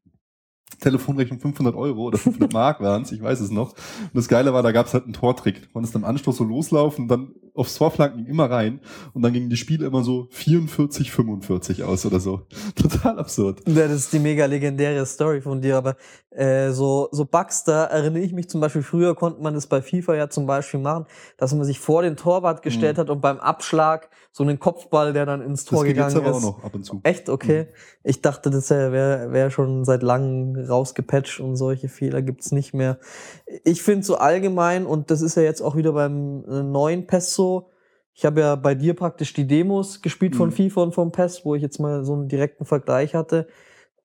Telefonrechnung 500 Euro oder 500 Mark waren es, ich weiß es noch. Und das Geile war, da gab es halt einen Tortrick. Du konntest am Anstoß so loslaufen, dann aufs Torflanken immer rein und dann gingen die Spiele immer so 44, 45 aus oder so. Total absurd. Ja, das ist die mega legendäre Story von dir, aber äh, so, so Bugs, da erinnere ich mich zum Beispiel, früher konnte man das bei FIFA ja zum Beispiel machen, dass man sich vor den Torwart gestellt mhm. hat und beim Abschlag so einen Kopfball, der dann ins Tor das gegangen ist. Das aber auch noch ab und zu. Echt? Okay. Mhm. Ich dachte, das wäre wär schon seit langem rausgepatcht und solche Fehler gibt's nicht mehr. Ich finde so allgemein, und das ist ja jetzt auch wieder beim äh, neuen PES so, ich habe ja bei dir praktisch die Demos gespielt mhm. von FIFA und vom PES, wo ich jetzt mal so einen direkten Vergleich hatte.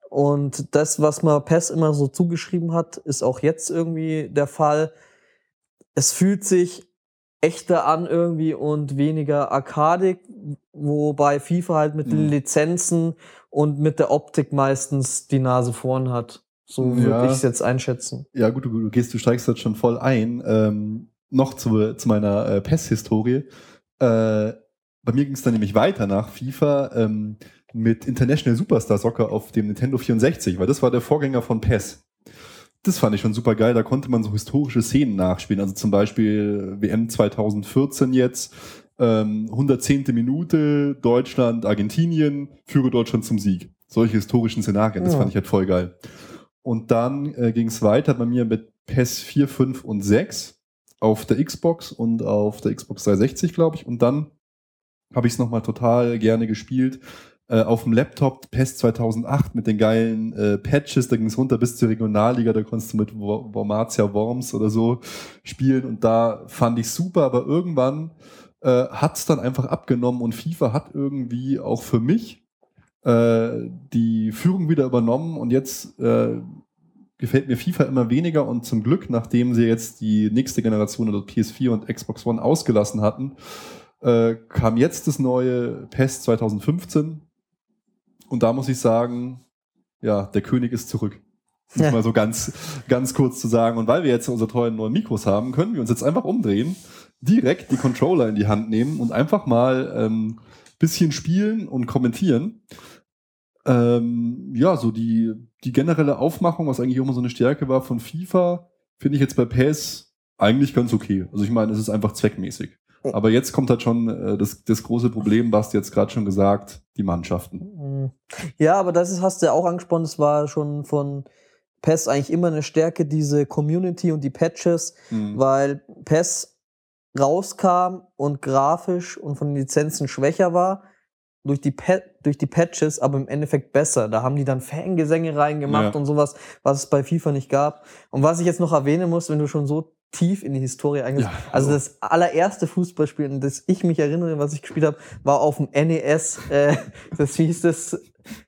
Und das, was man PES immer so zugeschrieben hat, ist auch jetzt irgendwie der Fall. Es fühlt sich echter an irgendwie und weniger arkadig, wobei FIFA halt mit mhm. den Lizenzen und mit der Optik meistens die Nase vorn hat. So ja. würde ich es jetzt einschätzen. Ja, gut, du, du gehst, du steigst jetzt schon voll ein. Ähm, noch zu, zu meiner äh, PES-Historie. Äh, bei mir ging es dann nämlich weiter nach FIFA. Ähm, mit International Superstar Soccer auf dem Nintendo 64, weil das war der Vorgänger von PES. Das fand ich schon super geil. Da konnte man so historische Szenen nachspielen. Also zum Beispiel WM 2014 jetzt, ähm, 110. Minute, Deutschland, Argentinien, führe Deutschland zum Sieg. Solche historischen Szenarien, das ja. fand ich halt voll geil. Und dann äh, ging es weiter bei mir mit PES 4, 5 und 6 auf der Xbox und auf der Xbox 360, glaube ich. Und dann habe ich es nochmal total gerne gespielt äh, auf dem Laptop PES 2008 mit den geilen äh, Patches, da ging es runter bis zur Regionalliga, da konntest du mit Wormatia Worms oder so spielen. Und da fand ich super, aber irgendwann äh, hat es dann einfach abgenommen. Und FIFA hat irgendwie auch für mich äh, die Führung wieder übernommen und jetzt äh, gefällt mir FIFA immer weniger und zum Glück, nachdem sie jetzt die nächste Generation oder PS4 und Xbox One ausgelassen hatten, äh, kam jetzt das neue PES 2015 und da muss ich sagen, ja, der König ist zurück. Um ja. mal so ganz, ganz kurz zu sagen. Und weil wir jetzt unsere tollen neuen Mikros haben, können wir uns jetzt einfach umdrehen, direkt die Controller in die Hand nehmen und einfach mal ähm, bisschen spielen und kommentieren. Ähm, ja, so die, die generelle Aufmachung, was eigentlich immer so eine Stärke war von FIFA, finde ich jetzt bei PES eigentlich ganz okay. Also ich meine, es ist einfach zweckmäßig. Aber jetzt kommt halt schon äh, das, das große Problem, was du jetzt gerade schon gesagt, die Mannschaften. Mhm. Ja, aber das ist, hast du ja auch angesprochen, das war schon von PES eigentlich immer eine Stärke, diese Community und die Patches, mhm. weil PES rauskam und grafisch und von den Lizenzen schwächer war, durch die, durch die Patches, aber im Endeffekt besser. Da haben die dann Fangesänge reingemacht ja. und sowas, was es bei FIFA nicht gab. Und was ich jetzt noch erwähnen muss, wenn du schon so tief in die Historie eingehst. Ja, also das allererste Fußballspiel, an das ich mich erinnere, was ich gespielt habe, war auf dem NES. Äh, das hieß das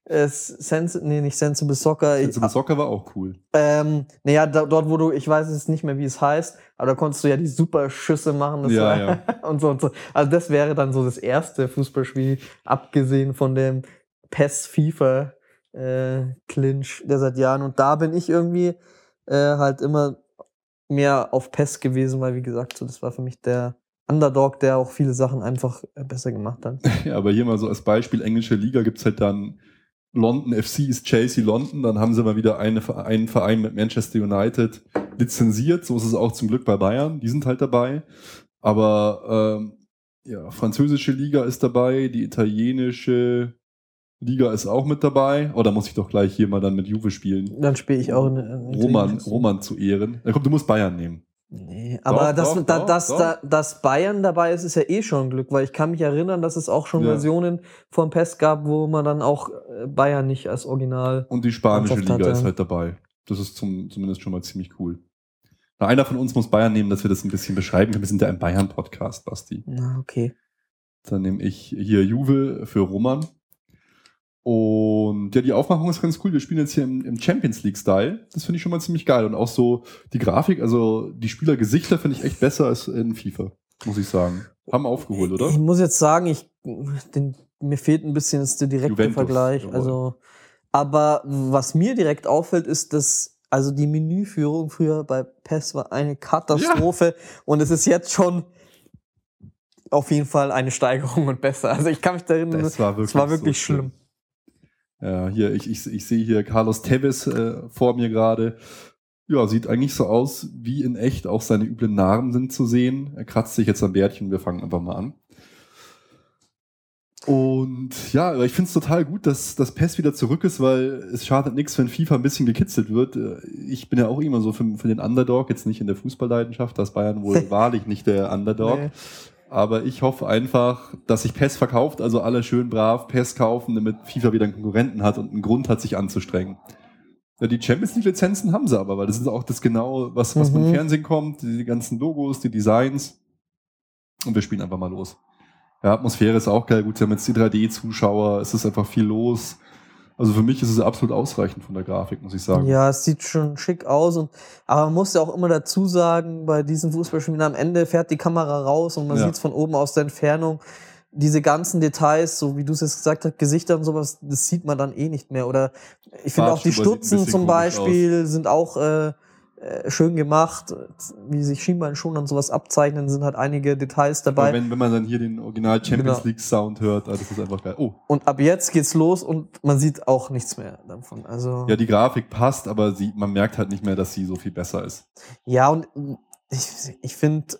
äh, Sense, nee, nicht Sensible Soccer. Sensible Soccer war auch cool. Ähm, naja, da, dort, wo du, ich weiß es nicht mehr, wie es heißt, aber da konntest du ja die super Schüsse machen. ja, war, ja. und so und so. Also das wäre dann so das erste Fußballspiel, abgesehen von dem PES FIFA äh, Clinch der seit Jahren. Und da bin ich irgendwie äh, halt immer mehr auf PES gewesen, weil wie gesagt, so das war für mich der Underdog, der auch viele Sachen einfach äh, besser gemacht hat. Ja, aber hier mal so als Beispiel, englische Liga gibt es halt dann London FC ist Chelsea London, dann haben sie mal wieder eine, einen Verein mit Manchester United lizenziert, so ist es auch zum Glück bei Bayern, die sind halt dabei. Aber ähm, ja, französische Liga ist dabei, die italienische Liga ist auch mit dabei. Oh, da muss ich doch gleich hier mal dann mit Juve spielen. Dann spiele ich auch in, in Roman, Roman zu ehren. Ja, komm, du musst Bayern nehmen. Nee, aber doch, dass, doch, da, doch, dass, Da, dass Bayern dabei ist, ist ja eh schon ein Glück, weil ich kann mich erinnern, dass es auch schon ja. Versionen von PES gab, wo man dann auch äh, Bayern nicht als Original. Und die spanische Liga hatte. ist halt dabei. Das ist zum, zumindest schon mal ziemlich cool. Na, einer von uns muss Bayern nehmen, dass wir das ein bisschen beschreiben können. Wir sind ja ein Bayern-Podcast, Basti. Na, okay. Dann nehme ich hier Juve für Roman. Und ja, die Aufmachung ist ganz cool. Wir spielen jetzt hier im, im Champions League-Style. Das finde ich schon mal ziemlich geil. Und auch so die Grafik, also die Spielergesichter finde ich echt besser als in FIFA, muss ich sagen. Haben aufgeholt, oder? Ich muss jetzt sagen, ich, den, mir fehlt ein bisschen der direkte Juventus, Vergleich. Jawohl. Also, aber was mir direkt auffällt, ist, dass also die Menüführung früher bei PES war eine Katastrophe ja. und es ist jetzt schon auf jeden Fall eine Steigerung und besser. Also ich kann mich da erinnern, das war wirklich, war wirklich so schlimm. Ja, hier, ich, ich, ich sehe hier Carlos Tevez äh, vor mir gerade. Ja, sieht eigentlich so aus wie in echt. Auch seine üblen Narben sind zu sehen. Er kratzt sich jetzt am Bärtchen. Wir fangen einfach mal an. Und ja, ich finde es total gut, dass das PES wieder zurück ist, weil es schadet nichts, wenn FIFA ein bisschen gekitzelt wird. Ich bin ja auch immer so für, für den Underdog, jetzt nicht in der Fußballleidenschaft, dass Bayern wohl wahrlich nicht der Underdog. Nee. Aber ich hoffe einfach, dass sich PES verkauft, also alle schön brav PES kaufen, damit FIFA wieder einen Konkurrenten hat und einen Grund hat, sich anzustrengen. Ja, die Champions League Lizenzen haben sie aber, weil das ist auch das genau, was, was mhm. beim Fernsehen kommt, die ganzen Logos, die Designs. Und wir spielen einfach mal los. Ja, Atmosphäre ist auch geil. Gut, sie haben jetzt die 3D-Zuschauer, es ist einfach viel los. Also für mich ist es absolut ausreichend von der Grafik, muss ich sagen. Ja, es sieht schon schick aus. Und, aber man muss ja auch immer dazu sagen, bei diesen Fußballspielen am Ende fährt die Kamera raus und man ja. sieht es von oben aus der Entfernung. Diese ganzen Details, so wie du es jetzt gesagt hast, Gesichter und sowas, das sieht man dann eh nicht mehr. Oder ich finde auch die Stutzen zum Beispiel aus. sind auch äh, schön gemacht, wie sich Schienbeinschoner und sowas abzeichnen, sind halt einige Details dabei. Wenn, wenn man dann hier den Original Champions genau. League Sound hört, also das ist einfach geil. Oh. Und ab jetzt geht's los und man sieht auch nichts mehr davon. Also ja, die Grafik passt, aber sie, man merkt halt nicht mehr, dass sie so viel besser ist. Ja, und ich, ich finde,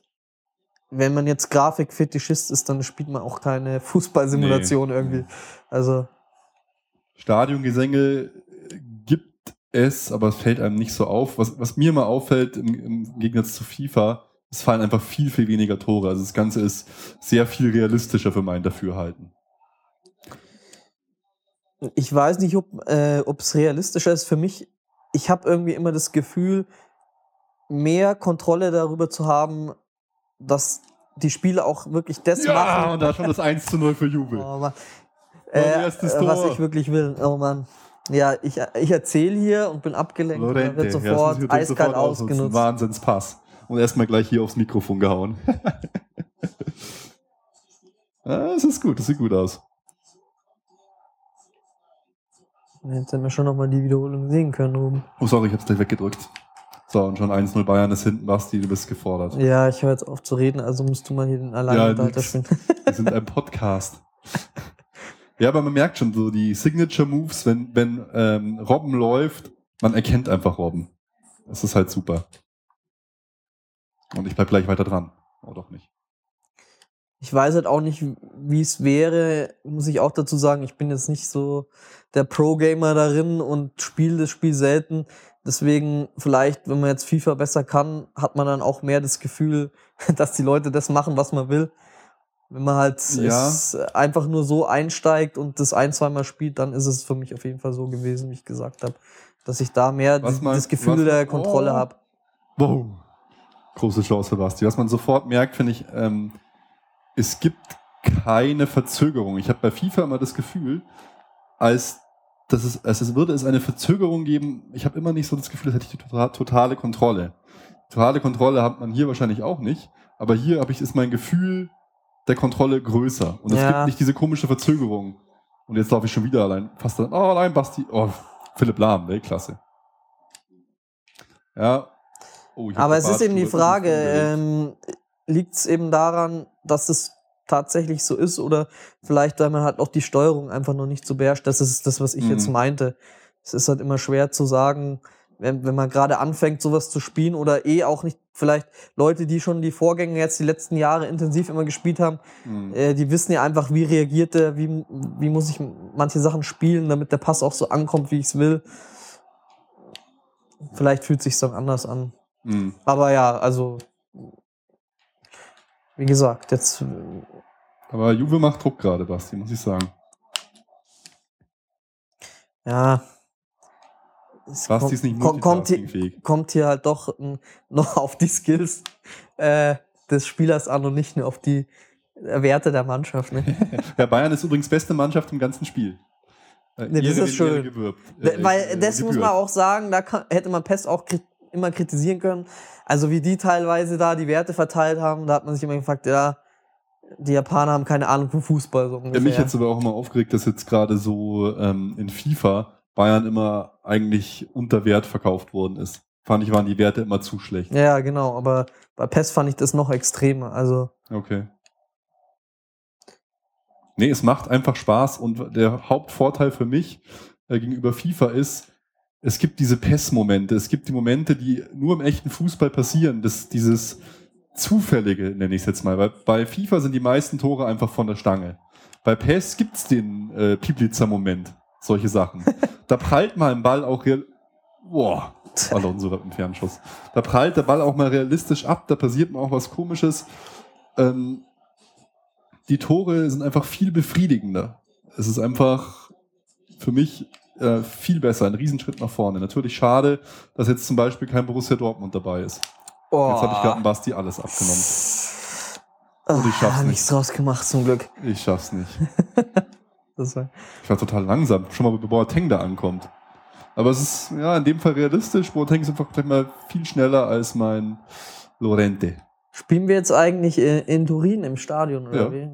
wenn man jetzt Grafikfetischist ist, dann spielt man auch keine Fußballsimulation nee. irgendwie. Also Stadiongesänge es, aber es fällt einem nicht so auf. Was, was mir mal auffällt im, im Gegensatz zu FIFA, es fallen einfach viel, viel weniger Tore. Also das Ganze ist sehr viel realistischer für mein Dafürhalten. Ich weiß nicht, ob äh, es realistischer ist. Für mich, ich habe irgendwie immer das Gefühl, mehr Kontrolle darüber zu haben, dass die Spieler auch wirklich das ja, machen. Ja, und da schon das 1 zu 0 für Jubel. Oh, äh, was ich wirklich will. Oh Mann. Ja, ich, ich erzähle hier und bin abgelenkt Lorente, und wird sofort ja, eiskalt ausgenutzt. Wahnsinnspass. Und erstmal gleich hier aufs Mikrofon gehauen. ah, das ist gut, das sieht gut aus. Jetzt hätten wir schon nochmal die Wiederholung sehen können oben. Oh, sorry, ich hab's gleich weggedrückt. So, und schon 1-0 Bayern ist hinten, Basti, du bist gefordert. Ja, ich höre jetzt auf zu reden, also musst du mal hier den Alleinunterhalter ja, spielen. Wir sind ein Podcast. Ja, aber man merkt schon so die Signature Moves, wenn, wenn ähm, Robben läuft, man erkennt einfach Robben. Das ist halt super. Und ich bleib gleich weiter dran. Oh, doch nicht. Ich weiß halt auch nicht, wie es wäre, muss ich auch dazu sagen, ich bin jetzt nicht so der Pro-Gamer darin und spiele das Spiel selten. Deswegen vielleicht, wenn man jetzt FIFA besser kann, hat man dann auch mehr das Gefühl, dass die Leute das machen, was man will. Wenn man halt ja. einfach nur so einsteigt und das ein, zweimal spielt, dann ist es für mich auf jeden Fall so gewesen, wie ich gesagt habe, dass ich da mehr das, Gefühl was, der Kontrolle oh. habe. Wow. Große Chance für Basti. Was man sofort merkt, finde ich, ähm, es gibt keine Verzögerung. Ich habe bei FIFA immer das Gefühl, als dass es, als es würde es eine Verzögerung geben. Ich habe immer nicht so das Gefühl, als hätte ich die tota-, totale Kontrolle. Totale Kontrolle hat man hier wahrscheinlich auch nicht, aber hier habe ich ist mein Gefühl, der Kontrolle größer. Und es ja. gibt nicht diese komische Verzögerung. Und jetzt laufe ich schon wieder allein. Fast dann, oh, allein Basti. Oh, Philipp Lahm, Weltklasse. Ja. Oh, Aber es ist eben die Frage, ähm, liegt es eben daran, dass es tatsächlich so ist oder vielleicht, weil man halt auch die Steuerung einfach noch nicht so beherrscht. Das ist das, was ich mhm. jetzt meinte. Es ist halt immer schwer zu sagen, wenn, wenn man gerade anfängt, sowas zu spielen oder eh auch nicht, vielleicht Leute, die schon die Vorgänge jetzt die letzten Jahre intensiv immer gespielt haben, mhm. äh, die wissen ja einfach, wie reagiert der, wie, wie muss ich manche Sachen spielen, damit der Pass auch so ankommt, wie ich es will. Vielleicht fühlt sich dann anders an. Mhm. Aber ja, also wie gesagt, jetzt. Aber Juve macht Druck gerade, Basti, muss ich sagen. Ja, es Basti ist nicht kommt, hier, kommt hier halt doch noch auf die Skills äh, des Spielers an und nicht nur auf die Werte der Mannschaft. Ne? ja, Bayern ist übrigens beste Mannschaft im ganzen Spiel. Äh, ne, das ist schön. Äh, Weil äh, das gebührt. muss man auch sagen, da kann, hätte man Pest auch krit immer kritisieren können. Also wie die teilweise da die Werte verteilt haben, da hat man sich immer gefragt, ja, die Japaner haben keine Ahnung von Fußball. So ungefähr. Ja, mich hat es aber auch immer aufgeregt, dass jetzt gerade so ähm, in FIFA Bayern immer eigentlich unter Wert verkauft worden ist. Fand ich, waren die Werte immer zu schlecht. Ja, genau, aber bei PES fand ich das noch extremer. Also. Okay. Nee, es macht einfach Spaß und der Hauptvorteil für mich äh, gegenüber FIFA ist, es gibt diese PES-Momente, es gibt die Momente, die nur im echten Fußball passieren, das, dieses Zufällige, nenne ich es jetzt mal. Weil bei FIFA sind die meisten Tore einfach von der Stange. Bei PES gibt es den äh, Piblitzer-Moment solche Sachen. da prallt mal ein Ball auch real. Boah, Alonso hat einen Fernschuss. Da prallt der Ball auch mal realistisch ab, da passiert mal auch was komisches. Ähm, die Tore sind einfach viel befriedigender. Es ist einfach für mich äh, viel besser, ein Riesenschritt nach vorne. Natürlich schade, dass jetzt zum Beispiel kein Borussia Dortmund dabei ist. Oh. Jetzt habe ich gerade Basti alles abgenommen. Und ich schaff's oh, nicht. nichts draus gemacht, zum Glück. Ich schaff's nicht. Das war ich war total langsam, schon mal bevor Boateng da ankommt. Aber es ist ja in dem Fall realistisch. Boateng ist einfach gleich mal viel schneller als mein Lorente. Spielen wir jetzt eigentlich in Turin im Stadion oder ja. wie?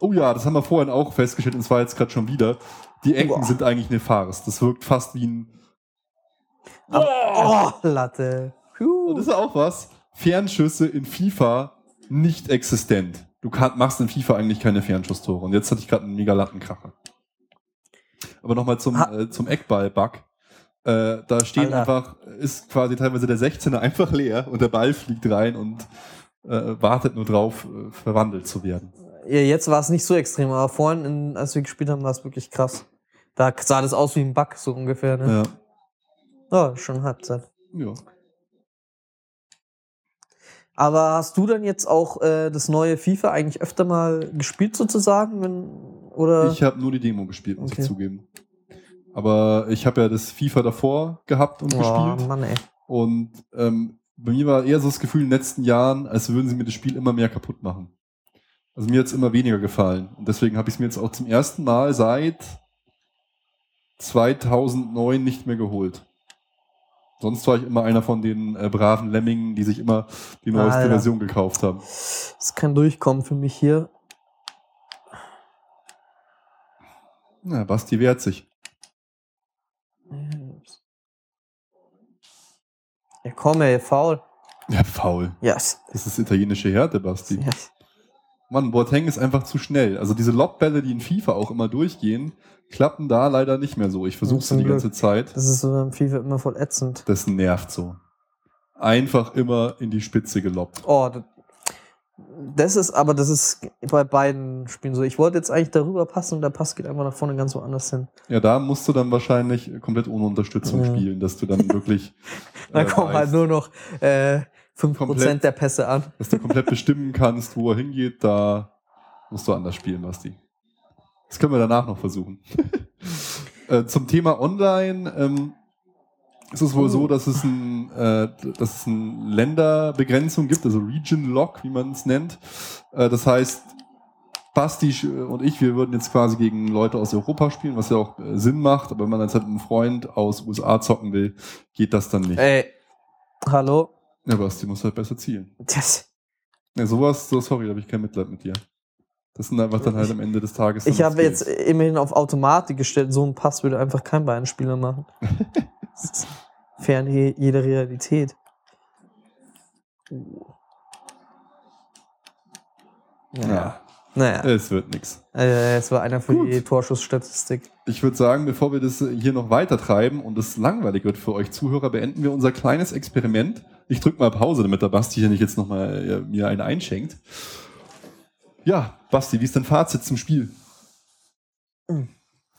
Oh ja, das haben wir vorhin auch festgestellt und zwar jetzt gerade schon wieder. Die Ecken Boah. sind eigentlich eine Farce. Das wirkt fast wie ein. Oh, oh Latte. Puh. Und das ist auch was. Fernschüsse in FIFA nicht existent. Du kann, machst in FIFA eigentlich keine Fernschusstore. Und jetzt hatte ich gerade einen mega Lattenkracher. Aber nochmal zum, äh, zum Eckball-Bug. Äh, da steht Alter. einfach, ist quasi teilweise der 16er einfach leer und der Ball fliegt rein und äh, wartet nur drauf, äh, verwandelt zu werden. Ja, jetzt war es nicht so extrem, aber vorhin, in, als wir gespielt haben, war es wirklich krass. Da sah das aus wie ein Bug, so ungefähr. Ne? Ja. Oh, schon Halbzeit. Ja. Aber hast du dann jetzt auch äh, das neue FIFA eigentlich öfter mal gespielt sozusagen? Wenn, oder? Ich habe nur die Demo gespielt, muss okay. ich zugeben. Aber ich habe ja das FIFA davor gehabt und oh, gespielt. Mann, ey. Und ähm, bei mir war eher so das Gefühl in den letzten Jahren, als würden sie mir das Spiel immer mehr kaputt machen. Also mir hat es immer weniger gefallen. Und deswegen habe ich es mir jetzt auch zum ersten Mal seit 2009 nicht mehr geholt. Sonst war ich immer einer von den äh, braven Lemmingen, die sich immer die neueste Alter. Version gekauft haben. Das kann durchkommen für mich hier. Na, Basti wehrt sich. Ja, komm, ey, faul. Ja, faul. Yes. Das ist italienische Härte, Basti. Yes. Mann, Boateng ist einfach zu schnell. Also diese Lobbälle, die in FIFA auch immer durchgehen, klappen da leider nicht mehr so. Ich versuche es die ganze Zeit. Das ist so im FIFA immer voll ätzend. Das nervt so. Einfach immer in die Spitze gelobbt. Oh, das, Das ist, aber das ist bei beiden Spielen so. Ich wollte jetzt eigentlich darüber passen und der Pass geht einfach nach vorne ganz woanders hin. Ja, da musst du dann wahrscheinlich komplett ohne Unterstützung ja. spielen, dass du dann wirklich. da äh, kommen halt nur noch äh, 5% komplett, der Pässe an. Dass du komplett bestimmen kannst, wo er hingeht, da musst du anders spielen, Basti. Das können wir danach noch versuchen. äh, zum Thema Online. Ähm, ist es wohl so, oh. dass es, ein, äh, dass es eine Länderbegrenzung gibt, also Region Lock, wie man es nennt. Äh, das heißt, Basti und ich, wir würden jetzt quasi gegen Leute aus Europa spielen, was ja auch äh, Sinn macht, aber wenn man jetzt halt einen Freund aus USA zocken will, geht das dann nicht. Ey, hallo? Ja, Basti muss halt besser zielen. Das. Ja, sowas, so sorry, da habe ich kein Mitleid mit dir. Das sind einfach dann halt am Ende des Tages. Ich habe jetzt immerhin auf Automatik gestellt, so ein Pass würde einfach kein Bayern-Spieler machen. fern jeder Realität. Ja. ja. Naja. Es wird nichts. Äh, es war einer für Gut. die Torschussstatistik. Ich würde sagen, bevor wir das hier noch weiter treiben und es langweilig wird für euch Zuhörer, beenden wir unser kleines Experiment. Ich drücke mal Pause, damit der Basti hier nicht jetzt nochmal äh, mir einen einschenkt. Ja, Basti, wie ist dein Fazit zum Spiel? Mhm.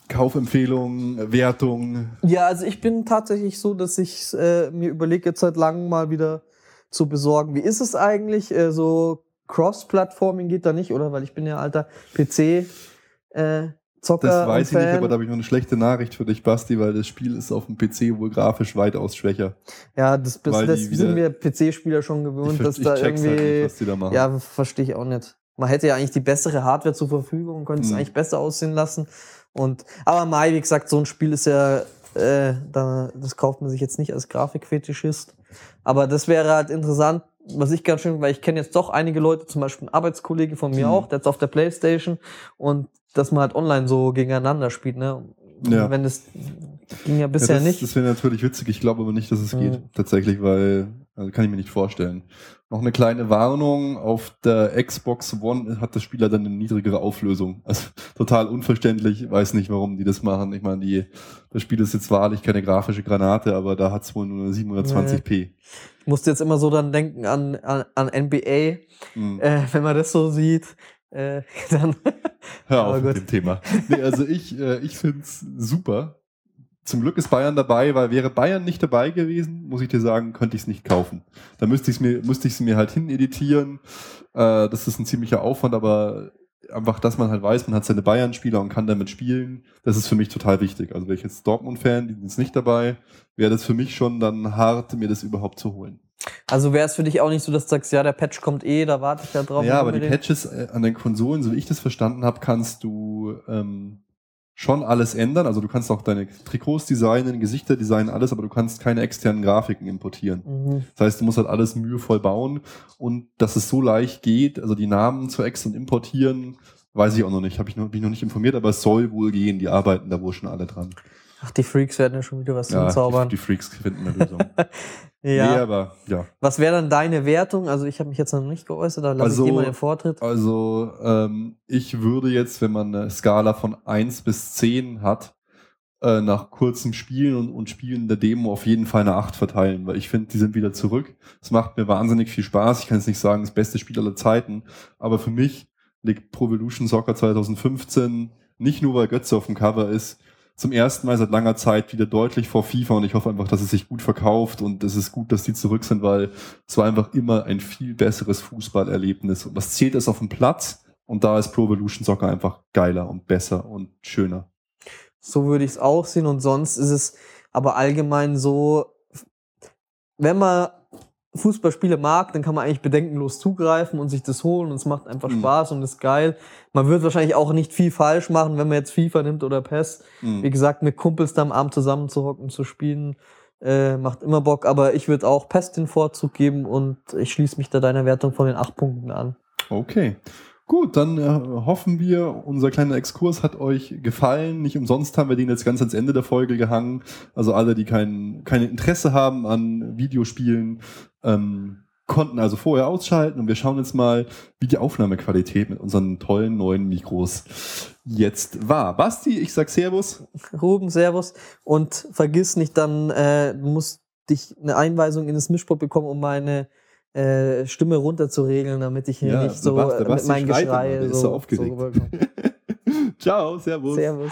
Kaufempfehlungen, Wertung? Ja, also ich bin tatsächlich so, dass ich äh, mir überlege, jetzt seit langem mal wieder zu besorgen. Wie ist es eigentlich? Äh, so Cross-Plattforming geht da nicht, oder? Weil ich bin ja alter PC. Äh, Zocker das weiß ich nicht, aber da habe ich noch eine schlechte Nachricht für dich, Basti, weil das Spiel ist auf dem PC wohl grafisch weitaus schwächer. Ja, das, das, das sind wir PC-Spieler schon gewöhnt, dass da irgendwie. Halt nicht, was die da machen. Ja, verstehe ich auch nicht. Man hätte ja eigentlich die bessere Hardware zur Verfügung und könnte hm. es eigentlich besser aussehen lassen. Und, aber Mai, wie gesagt, so ein Spiel ist ja, äh, da, das kauft man sich jetzt nicht als Grafikfetischist. Aber das wäre halt interessant, was ich ganz schön, weil ich kenne jetzt doch einige Leute, zum Beispiel ein Arbeitskollege von mir mhm. auch, der ist auf der Playstation und dass man halt online so gegeneinander spielt, ne? Ja. Wenn das ging ja bisher ja, das, nicht. Das wäre natürlich witzig, ich glaube aber nicht, dass es mhm. geht, tatsächlich, weil, also kann ich mir nicht vorstellen. Noch eine kleine Warnung, auf der Xbox One hat das Spiel leider eine niedrigere Auflösung. Also total unverständlich, weiß nicht, warum die das machen. Ich meine, die, das Spiel ist jetzt wahrlich keine grafische Granate, aber da hat es wohl nur 720p. Nee. Musste jetzt immer so dann denken an, an, an NBA, mhm. äh, wenn man das so sieht. Äh, dann Hör auf mit dem Thema. Nee, also ich, äh, ich finde es super zum Glück ist Bayern dabei, weil wäre Bayern nicht dabei gewesen, muss ich dir sagen, könnte ich es nicht kaufen. Da müsste ich es mir, müsste ich es mir halt hineditieren. Äh, das ist ein ziemlicher Aufwand, aber einfach, dass man halt weiß, man hat seine Bayern-Spieler und kann damit spielen, das ist für mich total wichtig. Also wäre ich jetzt Dortmund-Fan, die sind jetzt nicht dabei, wäre das für mich schon dann hart, mir das überhaupt zu holen. Also wäre es für dich auch nicht so, dass du sagst, ja, der Patch kommt eh, da warte ich ja drauf. Ja, aber die Patches äh, an den Konsolen, so wie ich das verstanden habe, kannst du ähm, schon alles ändern. Also du kannst auch deine Trikots designen, Gesichter designen, alles, aber du kannst keine externen Grafiken importieren. Mhm. Das heißt, du musst halt alles mühevoll bauen und dass es so leicht geht, also die Namen zu ex und importieren, weiß ich auch noch nicht, habe ich noch, bin noch nicht informiert, aber es soll wohl gehen, die arbeiten da wohl schon alle dran. Ach, die Freaks werden ja schon wieder was ja, zaubern. Die, die Freaks finden eine Lösung. ja. Nee, aber ja. Was wäre dann deine Wertung? Also ich habe mich jetzt noch nicht geäußert, da lasse also, ich dir mal den Vortritt. Also ähm, ich würde jetzt, wenn man eine Skala von 1 bis 10 hat, äh, nach kurzem Spielen und, und Spielen der Demo auf jeden Fall eine 8 verteilen, weil ich finde, die sind wieder zurück. Es macht mir wahnsinnig viel Spaß. Ich kann jetzt nicht sagen, das beste Spiel aller Zeiten, aber für mich liegt Pro Evolution Soccer 2015 nicht nur, weil Götze auf dem Cover ist, zum ersten Mal seit langer Zeit wieder deutlich vor FIFA und ich hoffe einfach, dass es sich gut verkauft und es ist gut, dass die zurück sind, weil es war einfach immer ein viel besseres Fußballerlebnis. Und was zählt ist auf dem Platz und da ist Pro Evolution Soccer einfach geiler und besser und schöner. So würde ich es auch sehen und sonst ist es aber allgemein so, wenn man Fußballspiele mag, dann kann man eigentlich bedenkenlos zugreifen und sich das holen und es macht einfach mhm. Spaß und ist geil. Man wird wahrscheinlich auch nicht viel falsch machen, wenn man jetzt FIFA nimmt oder PES. Mhm. Wie gesagt, mit Kumpels da am Abend zusammen zu hocken, zu spielen, äh, macht immer Bock. Aber ich würde auch PES den Vorzug geben und ich schließe mich da deiner Wertung von den acht Punkten an. Okay. Gut, dann äh, hoffen wir, unser kleiner Exkurs hat euch gefallen. Nicht umsonst haben wir den jetzt ganz ans Ende der Folge gehangen. Also alle, die kein, kein Interesse haben an Videospielen, ähm, konnten also vorher ausschalten und wir schauen jetzt mal, wie die Aufnahmequalität mit unseren tollen neuen Mikros jetzt war. Basti, ich sag Servus. Ruben, Servus. Und vergiss nicht dann, äh, du musst dich eine Einweisung in das Mischpot bekommen, um meine äh, Stimme runterzuregeln, damit ich hier ja, nicht so Sebastian, mit meinem Geschrei so, so aufgeregt. So Ciao, servus. Servus.